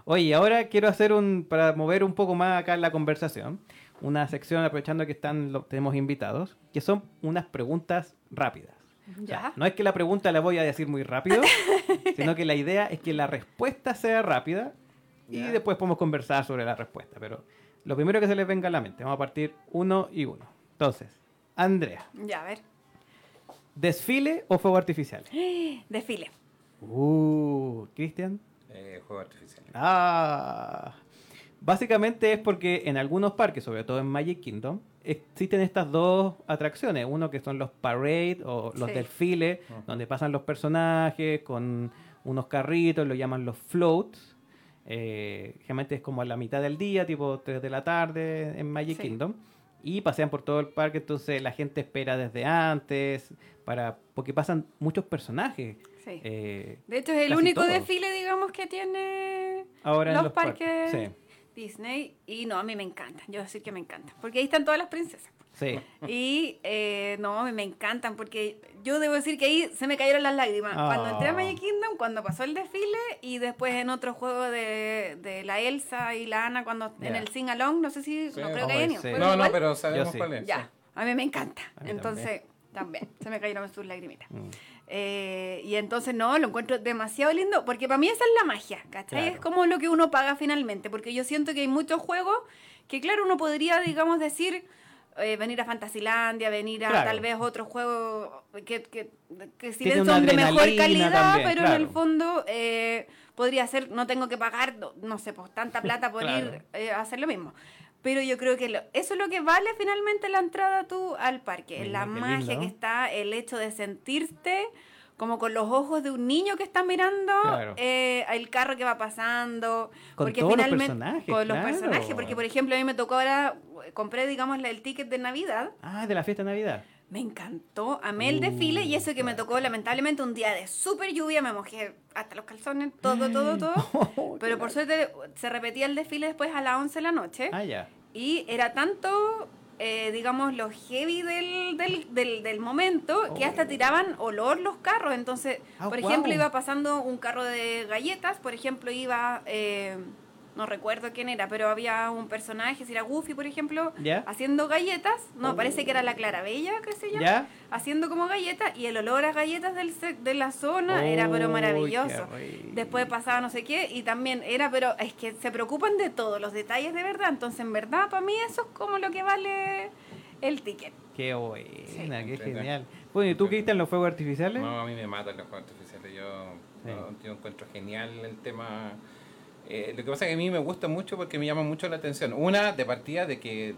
Oye, ahora quiero hacer un, para mover un poco más acá la conversación, una sección aprovechando que están tenemos invitados, que son unas preguntas rápidas. O sea, Ya. no es que la pregunta la voy a decir muy rápido, sino que la idea es que la respuesta sea rápida y Ya. después podemos conversar sobre la respuesta. Pero lo primero que se les venga a la mente, vamos a partir uno y uno. Entonces, Andrea, Ya, a ver. ¿desfile o fuego artificial? Desfile. Uh, Cristian. Eh, juego artificial. Ah. Básicamente es porque en algunos parques, sobre todo en Magic Kingdom, existen estas dos atracciones. Uno que son los parade o los Sí. desfiles, donde pasan los personajes con unos carritos, lo llaman los floats. Eh, generalmente es como a la mitad del día, tipo 3 de la tarde en Magic Sí. Kingdom. Y pasean por todo el parque, entonces la gente espera desde antes, para porque pasan muchos personajes. Sí. eh, de hecho, es el único todos. desfile, digamos, que tiene ahora en los, los parques Sí. Disney. Y no, a mí me encantan. Yo decir que me encantan. Porque ahí están todas las princesas. Sí. Y eh, no, me encantan porque yo debo decir que ahí se me cayeron las lágrimas. Cuando entré a Oh. Magic Kingdom, cuando pasó el desfile y después en otro juego de, de la Elsa y la Ana, cuando en el Sing Along, no sé si, Sí. no creo que Oh, haya ni sí. No, no, igual, pero sabemos sí. cuál es. Ya, a mí me encanta. Mí Entonces, también. se me cayeron sus lagrimitas. Mm. Eh, y entonces no, lo encuentro demasiado lindo, porque para mí esa es la magia, ¿cachai? Claro. Es como lo que uno paga finalmente, porque yo siento que hay muchos juegos que, claro, uno podría, digamos, decir, eh, venir a Fantasilandia, venir a Claro. tal vez otro juego que, que, que si bien son de mejor calidad, también, pero en el fondo eh, podría ser, no tengo que pagar, no, sé, pues tanta plata por Claro. ir eh, a hacer lo mismo. Pero yo creo que lo- eso es lo que vale finalmente la entrada tú al parque. Mira, la magia lindo. que está, el hecho de sentirte como con los ojos de un niño que está mirando Claro. eh, el carro que va pasando. Con porque todos los finalmente, personajes, Con los claro. personajes, porque por ejemplo a mí me tocó ahora, compré digamos el ticket de Navidad. Ah, de la fiesta de Navidad. Me encantó, amé el Uh, desfile y eso que me tocó lamentablemente un día de súper lluvia, me mojé hasta los calzones, todo, todo, todo. Oh, Pero por suerte se repetía el desfile después a las 11 de la noche. Ah, ya. Y era tanto, eh, digamos, lo heavy del, del, del, del momento que hasta Oh. tiraban olor los carros. Entonces, Ah, por ejemplo, iba pasando un carro de galletas, por ejemplo, iba... eh, no recuerdo quién era, pero había un personaje, si era Goofy, por ejemplo, ¿Ya? haciendo galletas. No, parece que era la Clarabella, que se llama. ¿Ya? Haciendo como galletas y el olor a galletas del se- de la zona era pero maravilloso. qué. Después pasaba no sé qué y también era, pero es que se preocupan de todos los detalles de verdad. Entonces, en verdad, para mí eso es como lo que vale el ticket. Qué buena, qué genial. Bueno, ¿y tú, Cristian, los fuegos artificiales? No, a mí me matan los fuegos artificiales. Yo, Sí. no, yo encuentro genial el tema. Eh, lo que pasa es que a mí me gusta mucho porque me llama mucho la atención. Una, de partida, de que.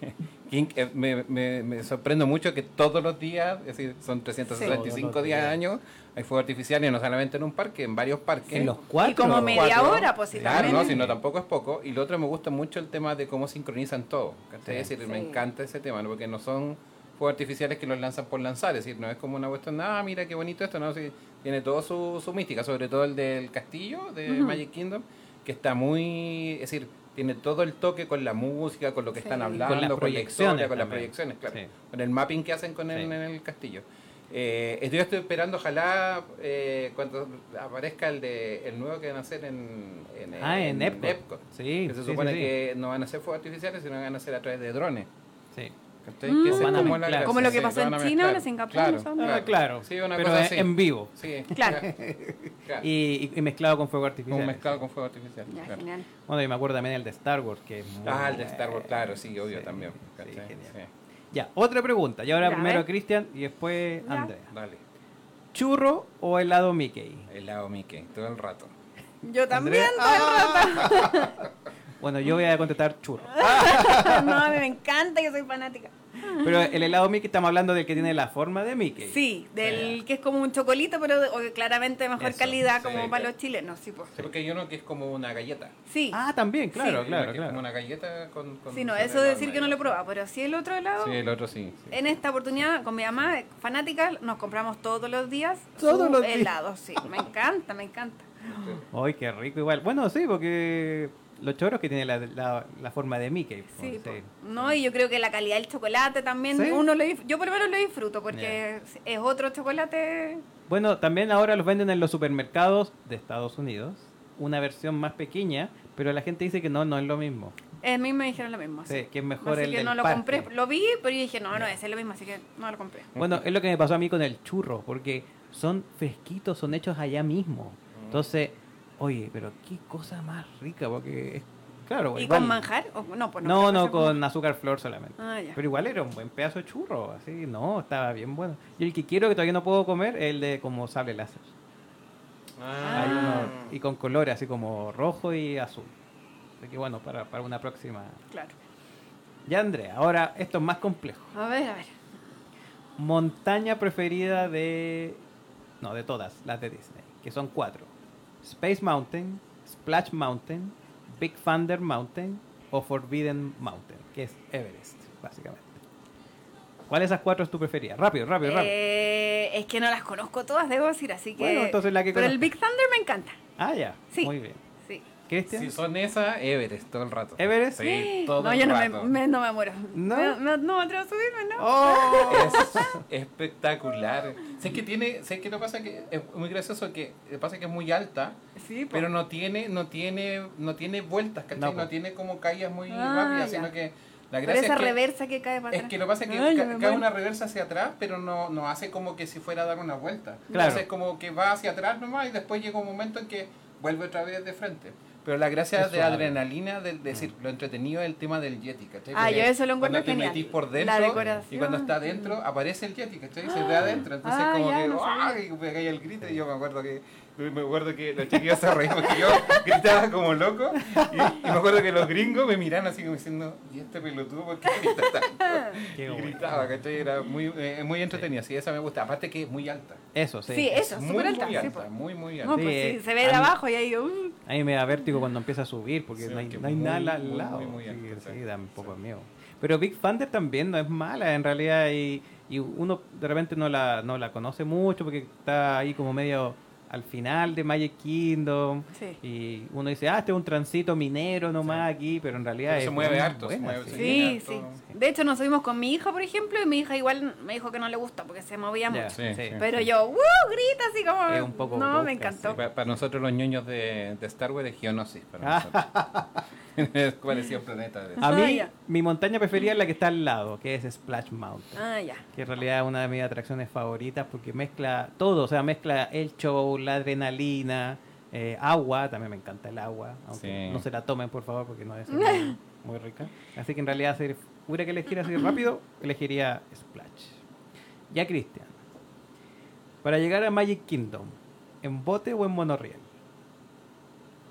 eh, me, me, me sorprendo mucho que todos los días, es decir, son 365 Todos los días días. al año, hay fuegos artificiales, no solamente en un parque, en varios parques. En los cuatro. Y como media Cuatro. hora, sí, Claro, no, si no, tampoco es poco. Y lo otro me gusta mucho el tema de cómo sincronizan todo. ¿cachai? Es decir, me Sí. encanta ese tema, ¿no? porque no son fuegos artificiales que los lanzan por lanzar. Es decir, no es como una cuestión, ah, mira qué bonito esto, no, sí, tiene todo su, su mística, sobre todo el del castillo de. Magic Kingdom, que está muy, es decir, tiene todo el toque con la música, con lo que Sí. están Con hablando, las con, la historia, con las proyecciones, claro. Sí. Con el mapping que hacen con el, en el castillo. Eh, estoy esperando, ojalá, eh, cuando aparezca el de el nuevo que van a hacer en, en, Ah, en Epcot. Sí, que se supone sí, sí. que no van a ser fuegos artificiales, sino que van a ser a través de drones. Sí. ¿Cachai? Mm. Que es como la mezclar. gracia, Como lo que sí, pasó en China, mezclar. en Singapur, Claro, no sé. Ah, claro. Sí, una pero cosa en- así. en vivo. Sí, Claro. claro. Y, y mezclado con fuego Como artificial. mezclado con fuego artificial. Ya, claro. genial. Bueno, y me acuerdo también el de Star Wars, que es muy Ah, el de Star Wars, claro, sí, obvio Sí, también. sí, ¿cachai? genial. Sí. Ya, otra pregunta. Y ahora Ya, a primero. Cristian y después Ya. Andrea. Dale, ¿Churro o helado Mickey? helado Mickey, todo el rato. Yo también. Andrea. Bueno, yo voy a contestar churro. no, a mí me encanta, yo soy fanática. Pero el helado Mickey estamos hablando del que tiene la forma de Mickey. Sí, del que es como un chocolito, pero de- o claramente de mejor Eso, calidad, sí. como para los chilenos, sí, pues. Sí, porque hay uno que es como una galleta. Sí. Ah, también, claro, claro, que Es claro. como una galleta con. con Sí, no, eso de decir que no lo he probado, pero sí el otro helado. Sí, el otro sí. sí. En esta oportunidad, con mi mamá, fanática, nos compramos todos los días Todos los días. helado, sí. Me encanta, me encanta. Ay, qué rico igual. Bueno, sí, porque los choros que tiene la, la, la forma de Mickey. Sí, no, y yo creo que la calidad del chocolate también, ¿Sí? uno lo yo por lo menos lo disfruto porque es otro chocolate. Bueno, también ahora los venden en los supermercados de Estados Unidos. Una versión más pequeña, pero la gente dice que no, no es lo mismo. A mí me dijeron lo mismo. Sí, que es mejor Así el que del no lo parque. compré, lo vi, pero yo dije, no, no, ese es lo mismo, así que no lo compré. Bueno, es lo que me pasó a mí con el churro, porque son fresquitos, son hechos allá mismo. Entonces, oye, pero qué cosa más rica, porque es claro. ¿Y igual- con manjar? O- no, pues no. No, con azúcar flor solamente. Ah, ya. Pero igual era un buen pedazo de churro, así, no, estaba bien bueno. Y el que quiero que todavía no puedo comer es el de como sable láser. Ah. Hay uno, y con colores así como rojo y azul. Así que bueno, para, para una próxima. Claro. Ya Andrea, ahora esto es más complejo. A ver, a ver. Montaña preferida de... No, de todas, las de Disney, que son cuatro. Space Mountain, Splash Mountain, Big Thunder Mountain o Forbidden Mountain, que es Everest, básicamente. ¿Cuál de esas cuatro es tu preferida? Rápido, rápido, rápido. Eh, es que no las conozco todas, debo decir, así que. Bueno, entonces la que Pero el. Big Thunder me encanta. Ah, ya. Sí. Muy bien. Cristian. Si son esas, Everest, todo el rato. ¿Everest? Sí, todo no, el yo no me, rato. me- no me muero. ¿No? Me- me- no me atrevo a subirme, ¿no? ¡Oh! Es espectacular. Sé que tiene, sé que lo pasa que es muy gracioso que pasa que es muy alta, Sí, po. pero no tiene, no tiene, no tiene vueltas, ¿cachai? No, No, tiene como caídas muy Ah, rápidas, ya. sino que la Pero gracia esa es que, reversa que cae para es atrás. que lo que pasa es que Ay, yo ca- me cae una reversa hacia atrás, pero no, no hace como que si fuera a dar una vuelta. Claro. Entonces como que va hacia atrás nomás y después llega un momento en que vuelve otra vez de frente. Pero la gracia Es de suave. adrenalina, del decir, lo entretenido es el tema del Yeti, ¿cachai? Ah, Porque yo eso lo encuentro Cuando te genial. metís por La dentro decoración. y cuando está adentro aparece el Yeti, ¿cachai? Se ve adentro, entonces Ah, como ya, que, no sabía. ¡ay! me caía el grito y yo me acuerdo que me acuerdo que los chiquillos se reían porque yo gritaba como loco y, y me acuerdo que los gringos me miran así como diciendo ¿y este pelotudo por qué grita tanto? Qué y gritaba, ¿cachai? Era muy, eh, muy entretenida, sí, esa me gusta, aparte que es muy alta. Eso, sí. Sí, eso, muy, súper alta. muy sí, alta, po. muy, muy alta. No, pues sí, se ve de abajo y ahí. uh, A mí me da vértigo cuando empieza a subir porque Sí, no hay, que no hay muy, nada al muy, lado. muy, muy Sí, alto, sí, sí. da un poco de miedo. Pero Big Thunder también no es mala en realidad y, y uno de repente no la, no la conoce mucho porque está ahí como medio al final de Magic Kingdom. Sí. Y uno dice, ah, este es un transito minero nomás aquí, pero en realidad Pero es se mueve harto, se mueve, sí. Sí, sí. De hecho, nos subimos con mi hija, por ejemplo, y mi hija igual me dijo que no le gusta porque se movía mucho. Sí, sí. sí. Pero yo, ¡uh! Grita así como. Es un poco no, me Sí, encantó. para, para nosotros los ñoños de, de Star Wars es Geonosis. Para Ah. nosotros. Parecía un planeta. De... A mí, Ah, mi montaña preferida es la que está al lado, que es Splash Mountain. Ah, ya. Que en realidad es una de mis atracciones favoritas porque mezcla todo, o sea, mezcla el show, la adrenalina, eh, agua, también me encanta el agua, aunque Sí. no se la tomen por favor porque no es muy, muy rica. Así que en realidad si hubiera que elegir así rápido, elegiría Splash. Ya Cristian, para llegar a Magic Kingdom, ¿en bote o en monorriel?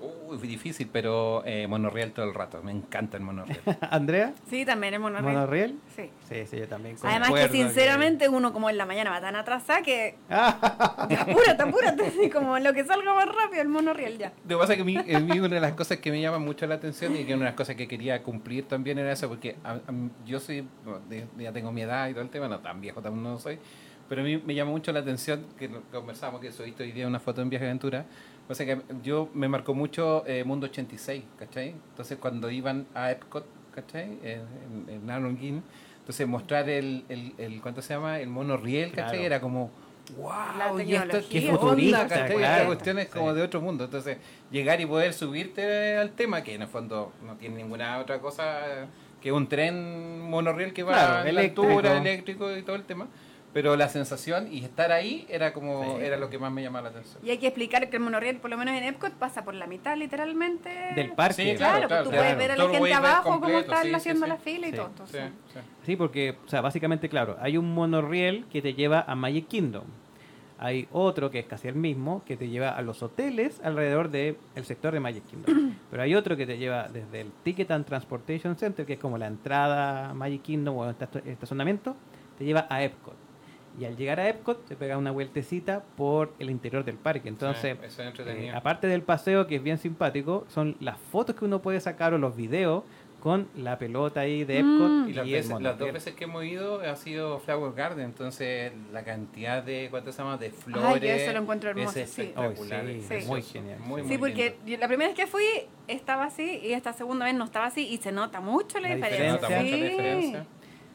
Uy, difícil, pero eh, monorriel todo el rato. Me encanta el monorriel. Andrea, Sí, también es monorriel. monorriel. Sí. Sí, sí, yo también. Además que sinceramente uno como en la mañana va tan atrasada que Ah, apúrate, apúrate, así como lo que salga más rápido el monorriel ya. Lo que pasa es que a mí, a mí una de las cosas que me llama mucho la atención y que una de las cosas que quería cumplir también era eso, porque a- a- yo soy, ya tengo mi edad y todo el tema, no tan viejo también no soy, pero a mí me llama mucho la atención, que conversamos, que subiste hoy día una foto en Viaje Aventura, o sea que yo me marcó mucho eh, Mundo 86, ¿cachai? Entonces cuando iban a Epcot, ¿cachai? En, en, Narrowing, entonces mostrar el, el, el, ¿cuánto se llama? El monorriel, ¿cachai? Claro. Era como... La ¡Wow! ¿Y esto tecnología. qué onda, futurista, ¿cachai? claro. Esta cuestión es como Sí. de otro mundo. Entonces, llegar y poder subirte al tema, que en el fondo no tiene ninguna otra cosa que un tren monorriel que va Claro, a la eléctrico. altura, eléctrico y todo el tema. Pero la sensación y estar ahí era como Sí. era lo que más me llamaba la atención. Y hay que explicar que el monorriel, por lo menos en Epcot, pasa por la mitad literalmente. del parque. Sí, Claro, Claro, pues tú claro, puedes ver a la gente abajo cómo están sí, haciendo sí. la fila y Sí, todo. Sí, Entonces, sí. Sí, porque, o sea, básicamente, claro, hay un monorriel que te lleva a Magic Kingdom. Hay otro que es casi el mismo, que te lleva a los hoteles alrededor del sector de Magic Kingdom. Pero hay otro que te lleva desde el Ticket and Transportation Center, que es como la entrada a Magic Kingdom o esta- estacionamiento, te lleva a Epcot. Y al llegar a Epcot te pega una vueltecita por el interior del parque. Entonces, Sí, eso es entretenido. eh, aparte del paseo, que es bien simpático, son las fotos que uno puede sacar o los videos con la pelota ahí de Epcot Mm. Y las, veces- las dos veces que hemos ido ha sido Flower Garden, entonces la cantidad de, ¿cuánto se llama? De Ay, flores. yo eso lo encuentro hermoso, Es sí. Ay, sí, precioso, muy genial. Muy, sí, muy porque lindo. la primera vez que fui estaba así y esta segunda vez no estaba así y se nota mucho la, La diferencia. diferencia. Se nota mucho Sí. la diferencia.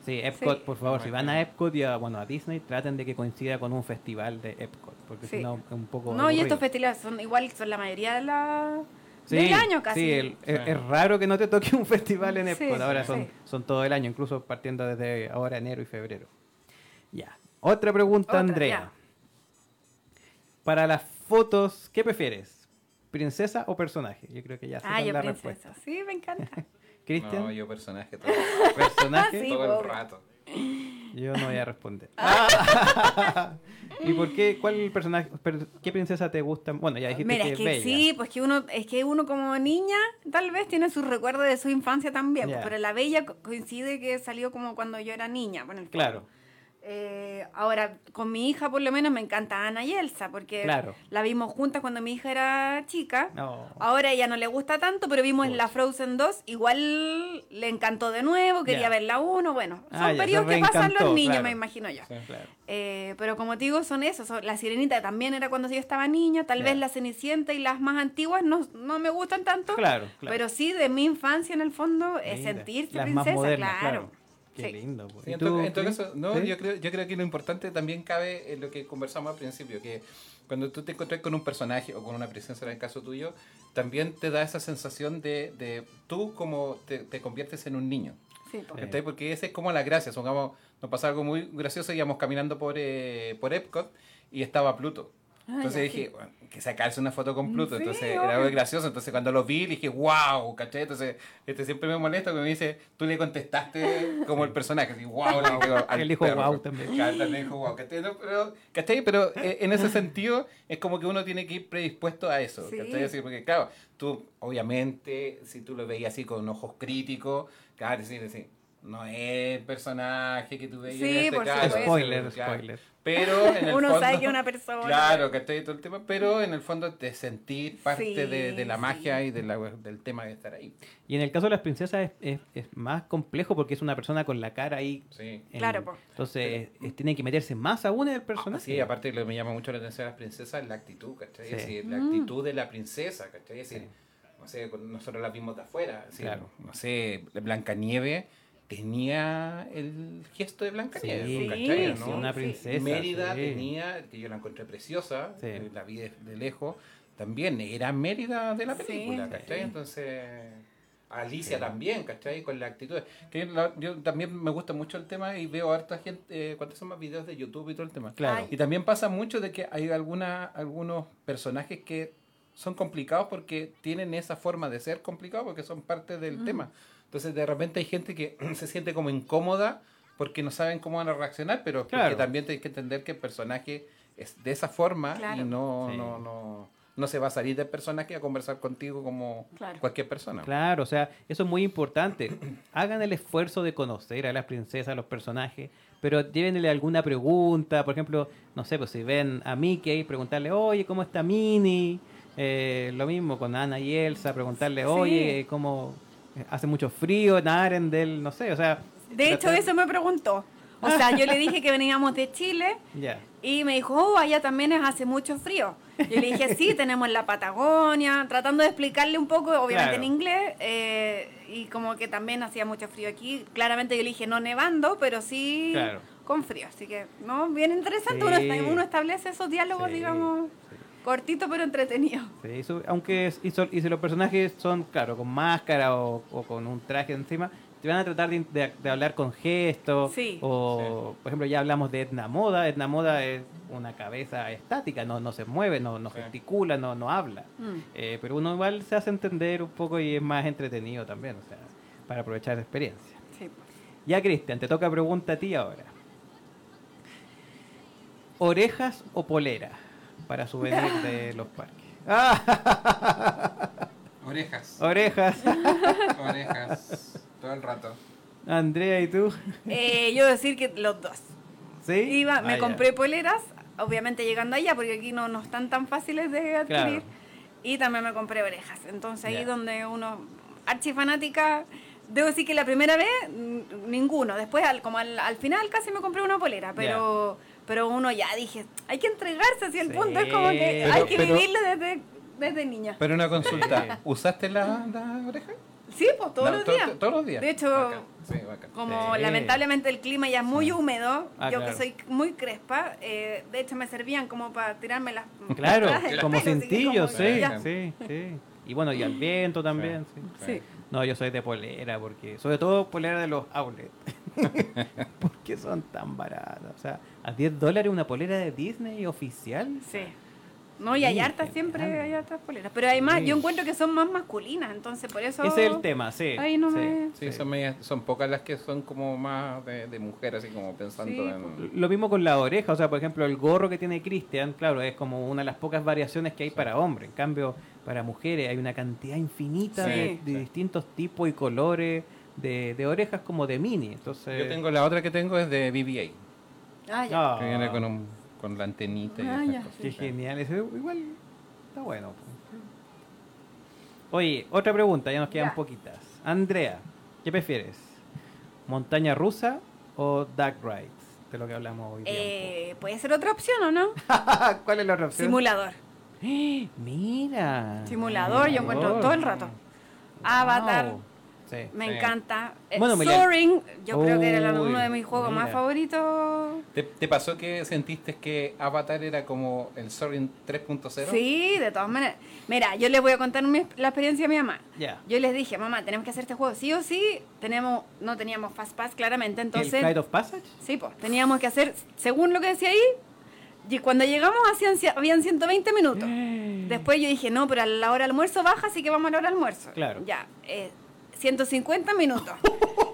Sí, Epcot, Sí. por favor, si van a. Epcot y a, bueno, a Disney, traten de que coincida con un festival de Epcot, porque Sí. si no es un poco No, y estos festivales son igual, son la mayoría de la Sí, del año casi. Sí, el- es, Sí. es raro que no te toque un festival en Sí, Epcot, ahora sí. son, son todo el año, incluso partiendo desde ahora enero y febrero. Ya. Otra pregunta, Otra, Andrea. ya. Para las fotos, ¿qué prefieres? ¿Princesa o personaje? Yo creo que ya sé Ah, la princesa. respuesta. Sí, me encanta. Cristian, No, yo personaje todo, personaje. Sí, todo el rato. Yo no voy a responder. Ah. ¿Y por qué? ¿Cuál personaje? per- ¿Qué princesa te gusta? Bueno, ya dijiste Mira, que es es que bella. sí, pues que uno, es que uno como niña tal vez tiene sus recuerdos de su infancia también, pues, pero la bella co- coincide que salió como cuando yo era niña, bueno, fondo. Eh, ahora, con mi hija por lo menos me encanta Ana y Elsa, porque Claro. la vimos juntas cuando mi hija era chica. No. Ahora ella no le gusta tanto, pero vimos en la. Frozen 2, igual le encantó de nuevo, quería Ya. ver la 1, bueno, son Ah, periodos que pasan los niños, claro. me imagino yo. Sí. Claro. Eh, pero como te digo, son esos. son- la sirenita también era cuando yo estaba niña. Tal vez la cenicienta y las más antiguas no, no me gustan tanto. Claro, claro. Pero sí, de mi infancia en el fondo, es sentirse las princesa, claro. Qué Sí. lindo. pues. Sí, ¿Y en, tú, todo, en todo caso, no, ¿Sí? yo, creo, yo creo que lo importante también cabe en lo que conversamos al principio, que cuando tú te encuentras con un personaje o con una princesa, en el caso tuyo, también te da esa sensación de, de tú como te, te conviertes en un niño. Sí, po. Sí. ¿cachai? Porque esa es como la gracia. Supongamos, nos pasaba algo muy gracioso, íbamos caminando por, eh, por Epcot y estaba Pluto. Entonces ya, dije, bueno, que sacarse una foto con Pluto. Sí, Entonces obvio. era muy gracioso. Entonces cuando lo vi, dije, wow, ¿cachai? Entonces este siempre me molesta que me dice, tú le contestaste como el personaje. Así, wow, le digo al Él dijo perro. wow también. También dijo wow. ¿cachai? No, pero, ¿cachai? Pero eh, en ese sentido es como que uno tiene que ir predispuesto a eso. Sí. ¿cachai? Así, porque claro, tú obviamente, si tú lo veías así con ojos críticos, claro, decir, decir, no es el personaje que tú veías Sí, en este por caso. Spoiler, Claro. spoiler. Pero en el Uno fondo, sabe que es una persona. Claro, que está todo el tema, pero en el fondo de sentir parte Sí, de, de la magia sí. y de la- del tema de estar ahí. Y en el caso de las princesas es, es- es más complejo porque es una persona con la cara ahí. Sí. en- Claro, po. Entonces es- tiene que meterse más aún en el personaje. Sí, aparte lo que me llama mucho la atención a las princesas es la actitud, ¿cachai? Sí. Es decir, la Mm. actitud de la princesa, ¿cachai? Es decir, no sé, nosotros la vimos de afuera, Claro. no sé, Blancanieve tenía el gesto de Blancanieve, Sí, ¿cachai? sí, ¿no? una princesa. Mérida sí. tenía, que yo la encontré preciosa, Sí. eh, la vi de, de lejos, también era Mérida de la Sí. película, ¿cachai? Sí. Entonces, Alicia también, ¿cachai? Con la actitud. Que la- yo también me gusta mucho el tema y veo harta gente, eh, cuando son más videos de YouTube y todo el tema. Claro. Ay. Y también pasa mucho de que hay alguna, algunos personajes que son complicados porque tienen esa forma de ser complicados porque son parte del Mm. tema. Entonces de repente hay gente que se siente como incómoda porque no saben cómo van a reaccionar, pero porque también tienes que entender que el personaje es de esa forma Claro. y no, Sí. no, no, no se va a salir del personaje a conversar contigo como Claro. cualquier persona. Claro, o sea, eso es muy importante. Hagan el esfuerzo de conocer a las princesas, a los personajes, pero llévenle alguna pregunta. Por ejemplo, no sé, pues si ven a Mickey, preguntarle, oye, ¿cómo está Minnie? Eh, lo mismo con Ana y Elsa, preguntarle, Sí. oye, ¿cómo hace mucho frío en Arendelle? No sé, o sea. De hecho, eso me preguntó. O sea, yo le dije que veníamos de Chile y me dijo, oh, allá también es hace mucho frío. Yo le dije, sí, tenemos la Patagonia, tratando de explicarle un poco, obviamente Claro. en inglés, eh, y como que también hacía mucho frío aquí. Claramente yo le dije, no nevando, pero sí Claro. con frío. Así que, no, bien interesante. Sí. Uno, uno establece esos diálogos, Sí, digamos, sí. cortitos pero entretenidos. Sí, eso- aunque es- y, si los personajes son, claro, con máscara o, o con un traje encima, te van a tratar de, de- de hablar con gestos. Sí. O, por ejemplo, ya hablamos de Edna Moda. Edna Moda es una cabeza estática, no, no se mueve, no, no Sí. gesticula, no, no habla. Mm. Eh, pero uno igual se hace entender un poco y es más entretenido también, o sea, para aprovechar la experiencia. Sí. Ya, Cristian, te toca pregunta a ti ahora. ¿Orejas o polera para souvenir de los parques? ¡Ah! Orejas. Orejas. Orejas. Todo el rato. Andrea, ¿y tú? Eh, yo decir que los dos. ¿Sí? Iba, me Ah, ya. compré poleras, obviamente llegando allá, porque aquí no, no están tan fáciles de adquirir. Claro. Y también me compré orejas. Entonces ahí Ya. donde uno, archifanática, debo decir que la primera vez, ninguno. Después, al, como al, al final, casi me compré una polera, pero pero uno ya dije, hay que entregarse así el Sí. punto, es como que Pero- hay que pero- vivirlo desde, desde niña. Pero una consulta, Sí. ¿usaste la, la oreja? Sí, pues todos No, los to- días. to- Todos los días. De hecho, Bacán. Sí, bacán. Como Sí. lamentablemente el clima ya es muy húmedo, Ah, yo claro. que soy muy crespa, eh, de hecho me servían como para tirarme las Claro, como cintillos, sí, sí, sí. Y bueno, y al viento también, sí. No, yo soy de polera, porque sobre todo polera de los outlets. porque son tan baratas. O sea, a 10 dólares una polera de Disney oficial. Sí. No, y hay Sí, hartas siempre, grande. hay hartas poleras. Pero además Sí. yo encuentro que son más masculinas, entonces por eso... Ese es el tema, sí. Ahí no sí, me- Sí, Son, medias- son pocas las que son como más de, de mujer, así como pensando Sí, en... Lo mismo con la oreja, o sea, por ejemplo, el gorro que tiene Christian, claro, es como una de las pocas variaciones que hay para hombres. En cambio, para mujeres hay una cantidad infinita Sí. de, de Sí. distintos tipos y colores de, de orejas como de mini. Entonces, Yo tengo la otra que tengo es de BBA, Ah, ya. Ah, que viene con, un, con la antenita y Ah, esas ya. cosas. Qué genial, igual está bueno. Oye, otra pregunta, ya nos quedan Ya. poquitas. Andrea, ¿qué prefieres? ¿Montaña rusa o Dark Rides? De lo que hablamos hoy. Eh, Puede ser otra opción, ¿o no? ¿Cuál es la otra opción? Simulador. Mira. Simulador, yo encuentro todo el rato. Avatar. Wow. Sí. Me Sí. encanta. Eh, Bueno, Soaring, yo creo que era uno de mis juegos más favoritos. ¿Te, te pasó que sentiste que Avatar era como el Soaring 3.0? Sí, de todas maneras. Mira, yo les voy a contar mi- la experiencia de mi mamá. Ya. Yo les dije, mamá, tenemos que hacer este juego sí o sí. Tenemos, no teníamos Fast Pass claramente, ¿El entonces... Flight of Passage? Sí, pues, teníamos que hacer, según lo que decía ahí, y cuando llegamos habían 120 minutos. Después yo dije, no, pero a la hora del almuerzo baja, así que vamos a la hora del almuerzo. Claro. Ya, eh, 150 minutos.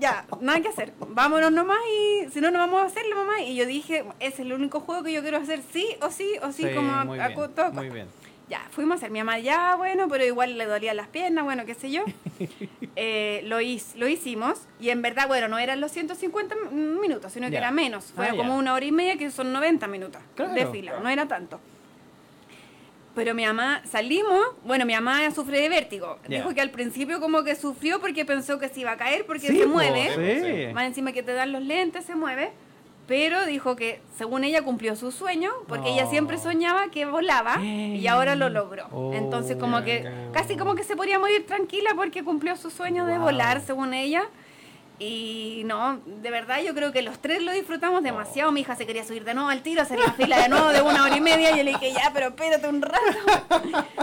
Ya, nada que hacer. Vámonos nomás y si no, no vamos a hacerlo, mamá. Y yo dije, es el único juego que yo quiero hacer sí o sí o sí, como a, muy a todo bien. Ya, fuimos a hacer mi mamá, ya, bueno, pero igual le dolían las piernas, bueno, qué sé yo. Eh, lo, hic- lo hicimos y en verdad, bueno, no eran los 150 m- minutos, sino que Ya. era menos. Fue Ah, como ya. una hora y media, que son 90 minutos Claro, de fila, no era tanto. Pero mi mamá, salimos, bueno, mi mamá sufre de vértigo. Dijo que al principio como que sufrió porque pensó que se iba a caer porque Sí, se mueve. sí. Más encima que te dan los lentes, se mueve. Pero dijo que según ella cumplió su sueño, porque ella siempre soñaba que volaba y ahora lo logró. Oh. Entonces como que casi como que se podía morir tranquila porque cumplió su sueño de volar, según ella. Y no, de verdad yo creo que los tres lo disfrutamos demasiado. Mi hija se quería subir de nuevo al tiro, hacer la fila de nuevo de una hora y media. Y yo le dije, ya, pero espérate un rato.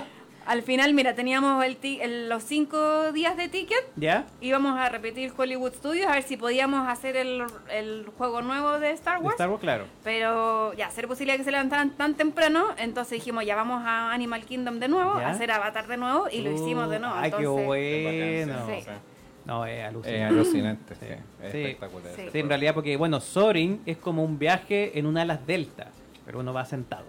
Al final, mira, teníamos el ti- el- los cinco días de ticket ¿Ya? íbamos a repetir Hollywood Studios a ver si podíamos hacer el, el juego nuevo de Star De Wars. Star Wars, claro. Pero ya, ser posible que se levantaran tan temprano, entonces dijimos, ya vamos a Animal Kingdom de nuevo, a hacer Avatar de nuevo, y lo hicimos de nuevo. Ay, qué entonces, bueno. Sí. No, es Es alucinante. alucinante, sí. Sí. Es Sí. espectacular. Sí. Sí, en realidad, porque, bueno, Soaring es como un viaje en un alas delta, pero uno va sentado.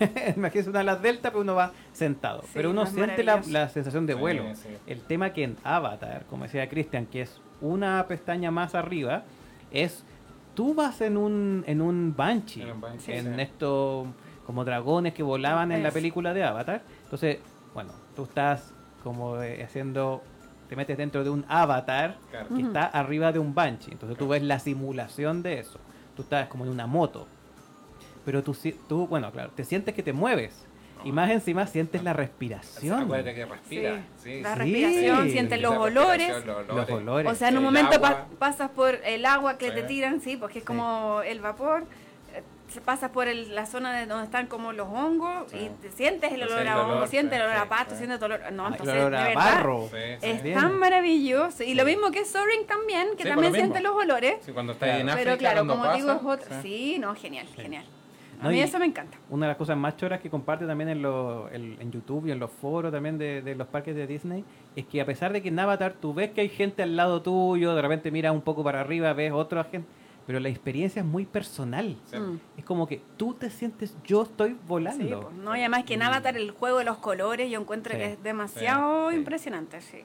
Imagínese un alas delta, pero uno va sentado. Sí, pero uno siente la, la sensación de vuelo. sí. El tema que en Avatar, como decía Christian, que es una pestaña más arriba, es tú vas en un, en un Banshee, En un Banshee, en sí. estos como dragones que volaban en la película de Avatar. Entonces, bueno, tú estás como eh, haciendo, te metes dentro de un Avatar Claro. que está arriba de un Banshee. Entonces tú ves la simulación de eso. Tú estás como en una moto. Pero tú, si- tú bueno, claro, te sientes que te mueves. Y más encima sientes la respiración. Acuérdate que respira. Sí, Sí, la sí. respiración, Sí. sientes los olores. Los olores. O sea, en un El momento pa- pasas por el agua que Sí. te tiran, sí, porque es Sí. como el vapor. eh, se pasas por el- la zona de donde están como los hongos Sí. y te sientes el olor el a hongo, sientes el olor a pasto, sientes el olor... No, el entonces, de verdad, barro. Sí, sí. es Bien. tan maravilloso. Y lo mismo que Soaring también, que Sí, también lo siente los olores. Sí, cuando estás Claro. en África, Pero claro, como digo, es otro... sí. Sí, no, genial, genial. A mí y- eso me encanta. Una de las cosas más choras que comparte también en, los- el- en YouTube y en los foros también de, de los parques de Disney es que a pesar de que en Avatar tú ves que hay gente al lado tuyo, de repente miras un poco para arriba, ves otra gente, pero la experiencia es muy personal. Sí. Mm. Es como que tú te sientes, yo estoy Sí, volando. pues, no, y además que en Avatar el juego de los colores yo encuentro Sí, que es demasiado sí. impresionante, sí.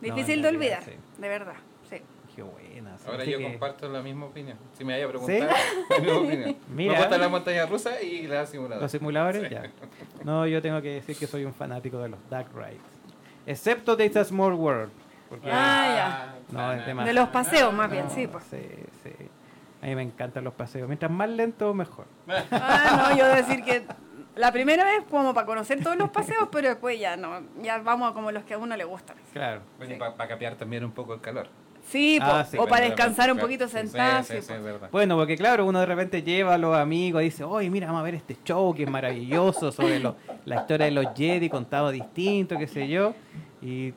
Difícil de realidad, olvidar, sí. de verdad, sí. Qué buena. Sí. Ahora yo que- comparto la misma opinión. Si me vaya a preguntar, la misma opinión. Mira. Me gusta la montaña rusa y la simuladora. Los simuladores, Sí. ya. No, yo tengo que decir que soy un fanático de los Dark Rides. Excepto de It's a Small World. Porque, Ah, No, el tema- De los paseos más bien, sí, pues. sí, sí. A mí me encantan los paseos. Mientras más lento, mejor. Ah, no, yo decir que la primera vez como para conocer todos los paseos, pero después ya no, ya vamos a como los que a uno le gustan. Claro. Bueno, para capear también un poco el calor. Sí, po, Ah, sí. o para descansar un poquito sentado, Sí, sí, sí, po. es verdad. Bueno, porque claro, uno de repente lleva a los amigos y dice, oye, mira, vamos a ver este show que es maravilloso sobre lo- la historia de los Jedi contado distinto, qué sé yo. Y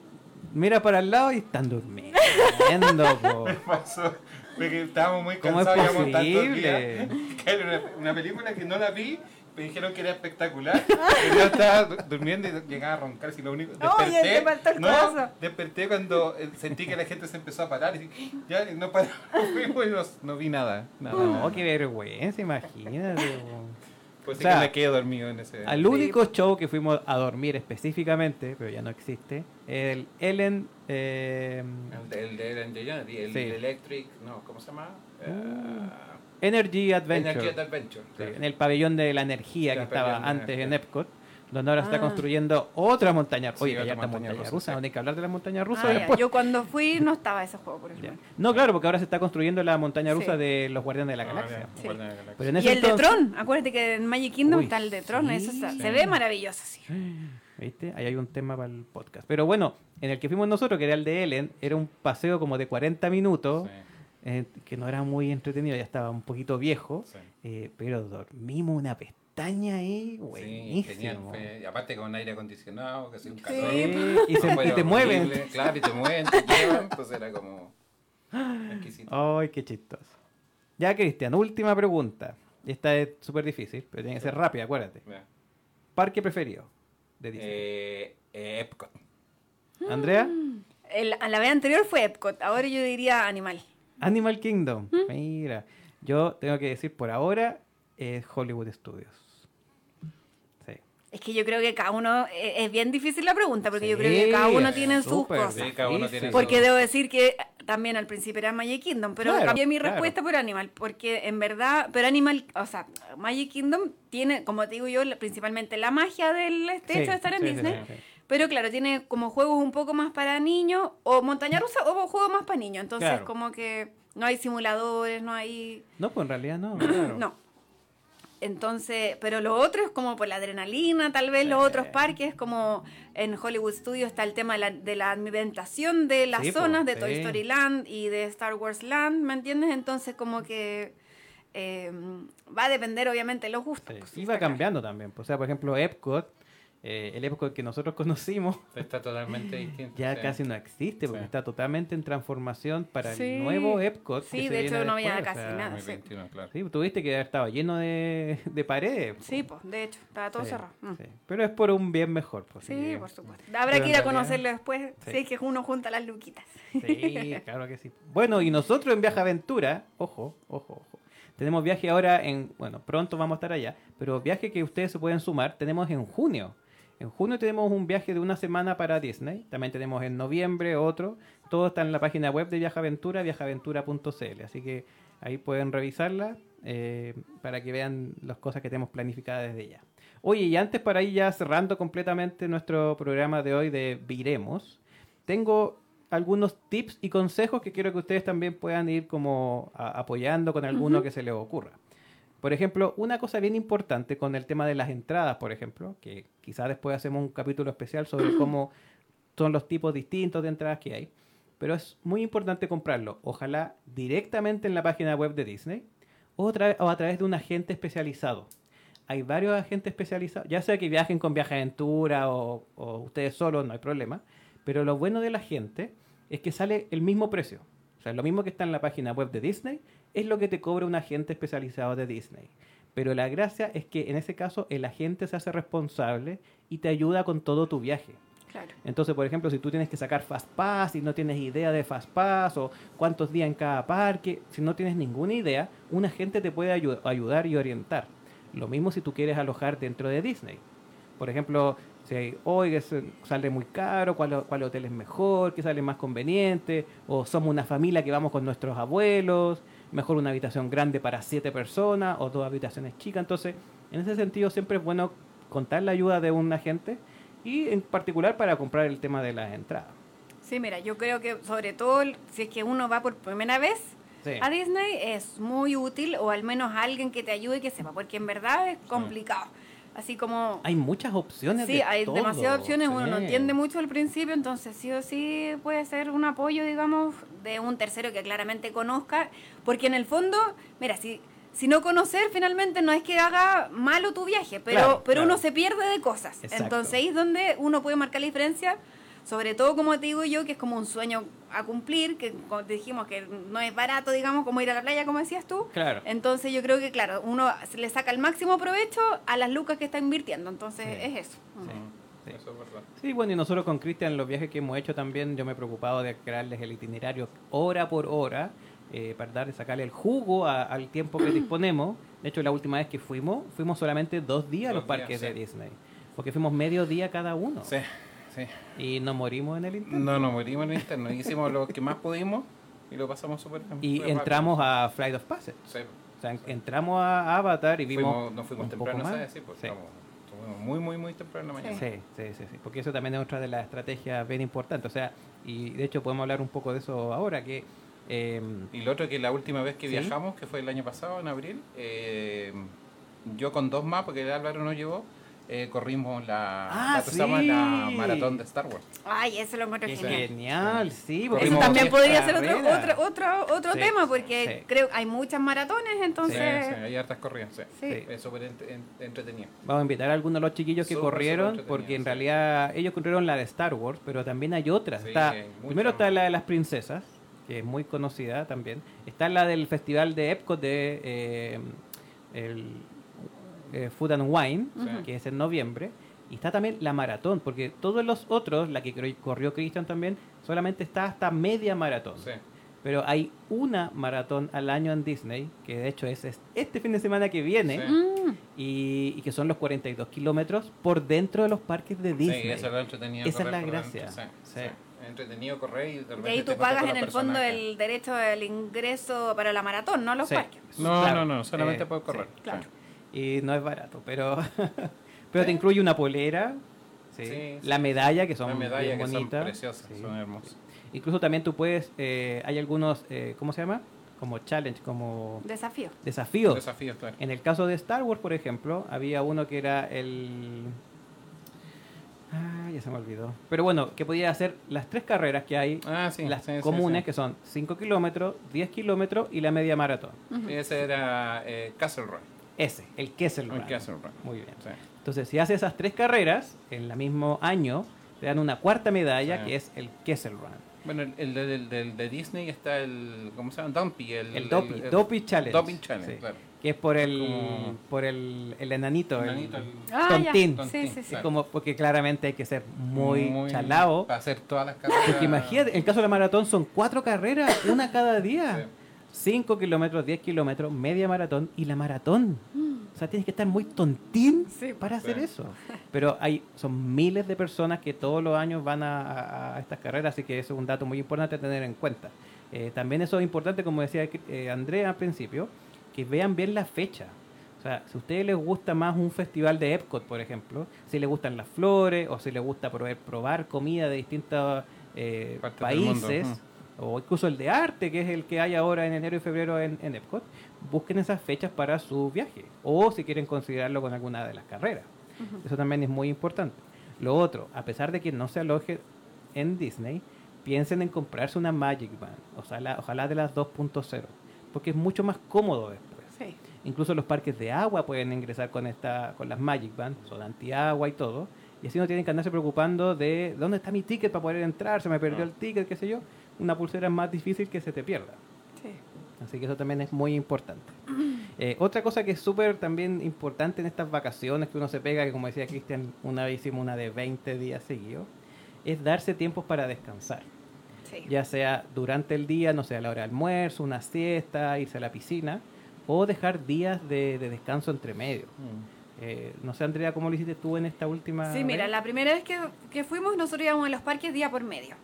mira para el lado y están durmiendo. pasó porque estábamos muy ¿Cómo es cansados llevamos tantos posible? días, que era una, una película que no la vi me dijeron que era espectacular yo estaba du- durmiendo y llegaba a roncar si lo único Oye, desperté te faltó el no, corazón. desperté cuando eh, sentí que la gente se empezó a parar y ya y no paró fuimos y no, no vi nada, nada, No, nada. qué vergüenza, imagínate. pues sí o sea, que me quedé dormido en ese Al único show que fuimos a dormir específicamente, pero ya no existe, el Ellen... eh, el de, el de Ellen DeGeneres, el Sí. de Electric no ¿cómo se llama? Energy Adventure. Energy Adventure Sí, claro. en el pabellón de la energía que estaba de antes en. Epcot, donde ahora se está Ah. construyendo otra montaña. Sí, Oye, hay harta montaña montaña rusa, rusa, sí. ¿no hay que hablar de la montaña rusa Ah, ya, después. Yo cuando fui no estaba ese juego, por Ya. ejemplo. No, claro, porque ahora se está construyendo la montaña rusa Sí. de los Guardianes de la Ah, Galaxia. ya, Sí. Guardianes de la Galaxia. Pero en Y el de entonces- Tron, acuérdate que en Magic Kingdom Uy, está el de Tron, sí. eso se, se ve maravilloso, sí. ¿Viste? Ahí hay un tema para el podcast. Pero bueno, en el que fuimos nosotros, que era el de Ellen, era un paseo como de 40 minutos, Sí, eh, que no era muy entretenido, ya estaba un poquito viejo, sí. eh, pero dormimos una pestaña ahí, Sí, buenísimo. genial. fue- y aparte con aire acondicionado, que hacía un Sí. calor. Sí, y, se- y te mueven. Claro, y te mueven, te llevan, entonces era como exquisito. Ay, qué chistoso. Ya, Cristian, última pregunta. Esta es súper difícil, pero tiene que ser rápida, acuérdate. Parque preferido de Disney. Eh, eh, Epcot. Andrea, El- a la vez anterior fue Epcot, ahora yo diría Animal. Animal Kingdom. Mira, yo tengo que decir por ahora es Hollywood Studios. Sí. Es que yo creo que cada uno, eh, es bien difícil la pregunta, porque yo creo que cada uno tiene sus cosas. Sí, cada uno tiene Porque su- debo decir que también al principio era Magic Kingdom, pero Claro, cambié mi claro. respuesta por Animal, porque en verdad, pero Animal, o sea, Magic Kingdom tiene, como te digo yo, principalmente la magia del este Sí, hecho de estar en sí, sí, Disney. Pero claro, tiene como juegos un poco más para niños, o montaña rusa, o juegos más para niños. Entonces, Claro. como que no hay simuladores, no hay. No, pues en realidad no. claro. No. Entonces, pero lo otro es como por la adrenalina, tal vez los otros parques, como en Hollywood Studios está el tema de la, de la de las Sí, zonas de Toy. Story Land y de Star Wars Land, ¿me entiendes? Entonces, como que eh, va a depender obviamente de los gustos. Pues, y va cambiando también. pues, O sea, por ejemplo, Epcot, eh, el Epcot que nosotros conocimos, Está totalmente distinto. ya sí. casi no existe porque Sí. está totalmente en transformación para Sí. el nuevo Epcot. Sí, que se de hecho viene no había después, o casi sea, nada. 2021, claro. Sí, tuviste que haber estado lleno de, de paredes. po. Sí, pues, de hecho, estaba todo Sí, cerrado. Mm. sí. Pero es por un bien mejor. Pues, Sí, por supuesto. Habrá que ir a conocerlo después, Sí. si es que uno junta las luquitas. Sí, claro que sí. Bueno, y nosotros en Viaje Aventura, ojo, ojo, ojo. Tenemos viaje ahora en, bueno, pronto vamos a estar allá, pero viaje que ustedes se pueden sumar, tenemos en junio. En junio tenemos un viaje de una semana para Disney. También tenemos en noviembre otro. Todo está en la página web de Viaje Aventura, viajaventura.cl. Así que ahí pueden revisarla eh, para que vean las cosas que tenemos planificadas desde ya. Oye, y antes para ir ya cerrando completamente nuestro programa de hoy de Viremos, tengo algunos tips y consejos que quiero que ustedes también puedan ir como apoyando con alguno que se les ocurra. Por ejemplo, una cosa bien importante con el tema de las entradas, por ejemplo, que quizás después hacemos un capítulo especial sobre cómo son los tipos distintos de entradas que hay, pero es muy importante comprarlo, ojalá directamente en la página web de Disney o, tra- o a través de un agente especializado. Hay varios agentes especializados, ya sea que viajen con Viaje Aventura o, o ustedes solos, no hay problema, pero lo bueno de la gente es que sale el mismo precio. O sea, lo mismo que está en la página web de Disney es lo que te cobra un agente especializado de Disney. Pero la gracia es que en ese caso el agente se hace responsable y te ayuda con todo tu viaje. Claro. Entonces, por ejemplo, si tú tienes que sacar Fast Pass y no tienes idea de Fast Pass o cuántos días en cada parque, si no tienes ninguna idea, un agente te puede ayu- ayudar y orientar. Lo mismo si tú quieres alojar dentro de Disney. Por ejemplo, si hoy sale muy caro, cuál, cuál hotel es mejor, qué sale más conveniente, o somos una familia que vamos con nuestros abuelos, mejor una habitación grande para siete personas o dos habitaciones chicas. Entonces, en ese sentido siempre es bueno contar la ayuda de un agente y en particular para comprar el tema de las entradas. Sí, mira, yo creo que sobre todo si es que uno va por primera vez Sí. a Disney es muy útil o al menos alguien que te ayude y que sepa, porque en verdad es complicado. Así como Hay muchas opciones. sí, de hay todo, demasiadas opciones, uno no entiende mucho al principio, entonces sí o sí puede ser un apoyo, digamos, de un tercero que claramente conozca, porque en el fondo, mira, si si no conocer finalmente no es que haga malo tu viaje, pero Claro, pero claro. uno se pierde de cosas. Exacto. Entonces ahí es donde uno puede marcar la diferencia, sobre todo como te digo yo, que es como un sueño a cumplir, que como te dijimos que no es barato, digamos, como ir a la playa, como decías tú. Claro. Entonces yo creo que, claro, uno se le saca el máximo provecho a las lucas que está invirtiendo. Entonces Sí. es eso. Sí. Eso es verdad. Sí, bueno, y nosotros con Cristian, los viajes que hemos hecho también, yo me he preocupado de crearles el itinerario hora por hora, eh, para dar, sacarle el jugo a- al tiempo que disponemos. De hecho, la última vez que fuimos, fuimos solamente dos días a los parques días, de. Disney. Porque fuimos medio día cada uno. Sí, sí. Y nos morimos en el intento. No nos morimos en el interno. Hicimos lo que más pudimos y lo pasamos súper bien. Y Fue rápido. entramos a Flight of Passage. Sí. O sea, en- entramos a Avatar y vimos. Fuimos, nos fuimos un temprano. ¿sabes? Sí, pues Sí. muy, muy, muy temprano en la mañana. Sí, sí, sí, sí, porque eso también es otra de las estrategias bien importantes. O sea, y de hecho podemos hablar un poco de eso ahora, que eh, Y lo otro que la última vez que Sí. viajamos, que fue el año pasado, en abril, eh, yo con dos más, porque el Álvaro no llevó, eh, corrimos la, Ah, la, pasamos sí. la maratón de Star Wars. Ay, eso lo encuentro genial. genial, sí. Eso también podría ser otro, otro, otro, otro Sí, tema, porque sí. creo hay muchas maratones, entonces... Sí, sí, hay hartas corridas, sí. Sí. Es súper ent- en- entretenido. Vamos a invitar a algunos de los chiquillos que corrieron, porque en sí. realidad ellos corrieron la de Star Wars, pero también hay otras. Sí, está, primero está la de las princesas, que es muy conocida también. Está la del festival de Epcot de eh, el, eh, Food and Wine, que es en noviembre. Y está también la maratón, porque todos los otros, la que corrió Christian también, solamente está hasta media maratón. Sí. Pero hay una maratón al año en Disney, que de hecho es es este fin de semana que viene, Sí. Y, y que son los 42 kilómetros por dentro de los parques de Disney. Sí, eso es lo entretenido. Esa es correr la gracia. Sí, Sí. sí. Es entretenido correr y de Y ahí tú pagas en el fondo el derecho del ingreso para la maratón, no los Sí. parques. No, Claro. no, no, solamente Eh, puedes correr. sí, claro. Y no es barato, pero, pero te incluye una polera, sí, Sí, la medalla, que son bien que son bonitas. preciosas, sí. son hermosas. Incluso también tú puedes, eh, hay algunos, eh, ¿cómo se llama? Como challenge, como Desafío. desafíos. Desafíos, claro. En el caso de Star Wars, por ejemplo, había uno que era el... Ah, ya se me olvidó. Pero bueno, que podía hacer las tres carreras que hay, Ah, sí. las sí, comunes, sí. que son 5 kilómetros, 10 kilómetros y la media maratón. Ese era eh, Castle Run. Ese, el Kessel El Run. Castle Run. Muy bien. Sí. Entonces, si haces esas tres carreras en el mismo año, te dan una cuarta medalla Sí. que es el Kessel Run. Bueno, el, el de, del- del de Disney está el. ¿Cómo se llama? Dumpy. El, El Dopey, Dopey Challenge. Dopey Challenge, Sí. claro. Que es por el, Como- por el, el enanito, el, Enanito, el- Ah, tontín. ya. Sí, sí, sí. Es como, porque claramente hay que ser muy, chalao. Para hacer todas las carreras. Porque imagínate, en el caso de la maratón son cuatro carreras, una cada día. 5 kilómetros, 10 kilómetros, media maratón y la maratón. O sea, tienes que estar muy tontín Sí. para hacer eso. Pero hay son miles de personas que todos los años van a, a- a estas carreras, así que eso es un dato muy importante a tener en cuenta. Eh, también eso es importante, como decía eh, Andrea al principio, que vean bien la fecha. O sea, si a ustedes les gusta más un festival de Epcot, por ejemplo, si les gustan las flores o si les gusta probar, probar comida de distintos eh, Partes del mundo, países. O incluso el de arte, que es el que hay ahora en enero y febrero en, en Epcot, busquen esas fechas para su viaje. O si quieren considerarlo con alguna de las carreras. Eso también es muy importante. Lo otro, a pesar de que no se aloje en Disney, piensen en comprarse una Magic Band, ojalá, ojalá de las 2.0, porque es mucho más cómodo después. Sí. Incluso los parques de agua pueden ingresar con esta con las Magic Band, son antiagua y todo. Y así no tienen que andarse preocupando de dónde está mi ticket para poder entrar, se me perdió el ticket, qué sé yo. Una pulsera es más difícil que se te pierda. Sí. Así que eso también es muy importante. Eh, otra cosa que es súper también importante en estas vacaciones que uno se pega, que como decía Cristian, una vez hicimos una de 20 días seguidos, es darse tiempos para descansar. Sí. Ya sea durante el día, no sé, a la hora de almuerzo, una siesta, irse a la piscina, o dejar días de, de descanso entre medio. Mm. Eh, no sé, Andrea, ¿cómo lo hiciste tú en esta última Sí, mira, vez? la primera vez que, que fuimos nosotros íbamos a los parques día por medio.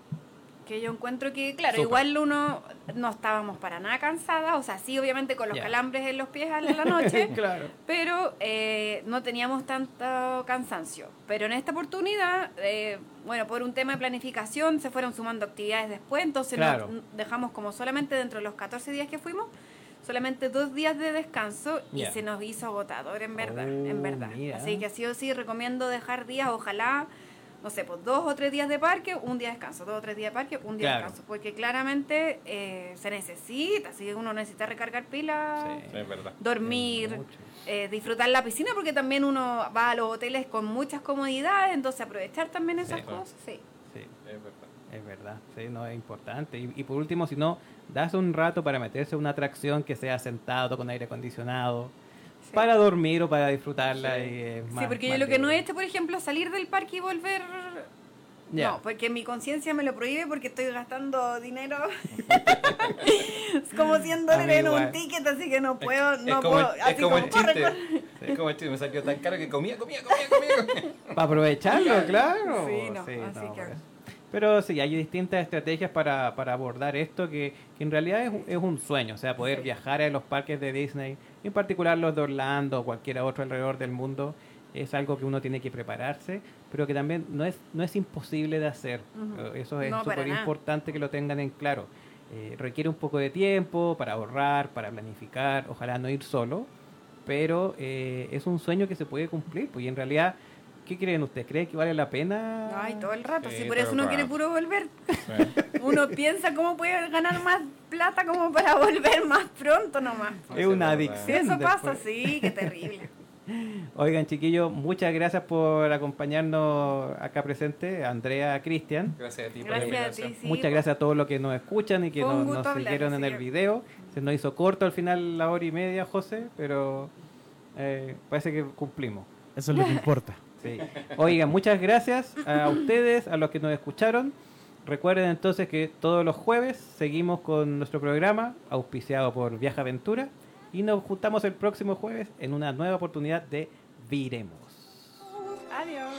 Que yo encuentro que, claro, igual uno no estábamos para nada cansadas, o sea, sí, obviamente con los calambres en los pies a la noche, claro. pero eh, no teníamos tanto cansancio. Pero en esta oportunidad, eh, bueno, por un tema de planificación se fueron sumando actividades después, entonces nos dejamos como solamente dentro de los 14 días que fuimos, solamente dos días de descanso y se nos hizo agotador, en verdad, Oh, en verdad. mira. Así que sí o sí recomiendo dejar días, ojalá, no sé, pues dos o tres días de parque, un día de descanso, dos o tres días de parque, un día Claro. de descanso, porque claramente eh, se necesita, así que uno necesita recargar pilas, Sí. Dormir, eh, disfrutar la piscina, porque también uno va a los hoteles con muchas comodidades, entonces aprovechar también esas Sí. cosas, sí. Sí. Es verdad. Es verdad, sí, no es importante. Y, y por último, si no, das un rato para meterse en una atracción que sea sentado con aire acondicionado, Sí. para dormir o para disfrutarla. Sí. y es Sí, más- porque yo más lo que no he hecho, por ejemplo, es salir del parque y volver... Ya. No, porque mi conciencia me lo prohíbe porque estoy gastando dinero. es como 100 A mí dólares en un ticket, así que no puedo, es no como, puedo. el, así es como el chiste. Es como el chiste. Me salió tan caro que comía, comía, comía, comía. Para aprovecharlo, claro. Sí, no, así por que-. Pero sí, hay distintas estrategias para, para abordar esto que, que en realidad es, un- es un sueño, o sea, poder viajar a los parques de Disney, en particular los de Orlando o cualquier otro alrededor del mundo, es algo que uno tiene que prepararse, pero que también no es, no es imposible de hacer. Eh, Eso es No, súper importante que lo tengan en claro. Eh, requiere un poco de tiempo para ahorrar, para planificar, ojalá no ir solo, pero eh, es un sueño que se puede cumplir, pues y en realidad, ¿qué creen ustedes? ¿Creen que vale la pena? Ay, todo el rato, Sí, si por eso uno quiere puro volver. Sí. Uno piensa cómo puede ganar más plata como para volver más pronto nomás. Es una. Si adicción. eso pasa, después. sí, qué terrible. Oigan, chiquillos, muchas gracias por acompañarnos acá presente, Andrea, Cristian. Gracias a ti por la Gracias a ti, sí. muchas gracias a todos los que nos escuchan y que nos, gusto nos hablar, siguieron en el video. Se nos hizo corto al final la hora y media, José, pero eh, parece que cumplimos. Eso es lo que importa. Sí. Oigan, muchas gracias a ustedes, a los que nos escucharon. Recuerden entonces que todos los jueves seguimos con nuestro programa, auspiciado por Viaja Aventura, y nos juntamos el próximo jueves en una nueva oportunidad de Viremos. Adiós.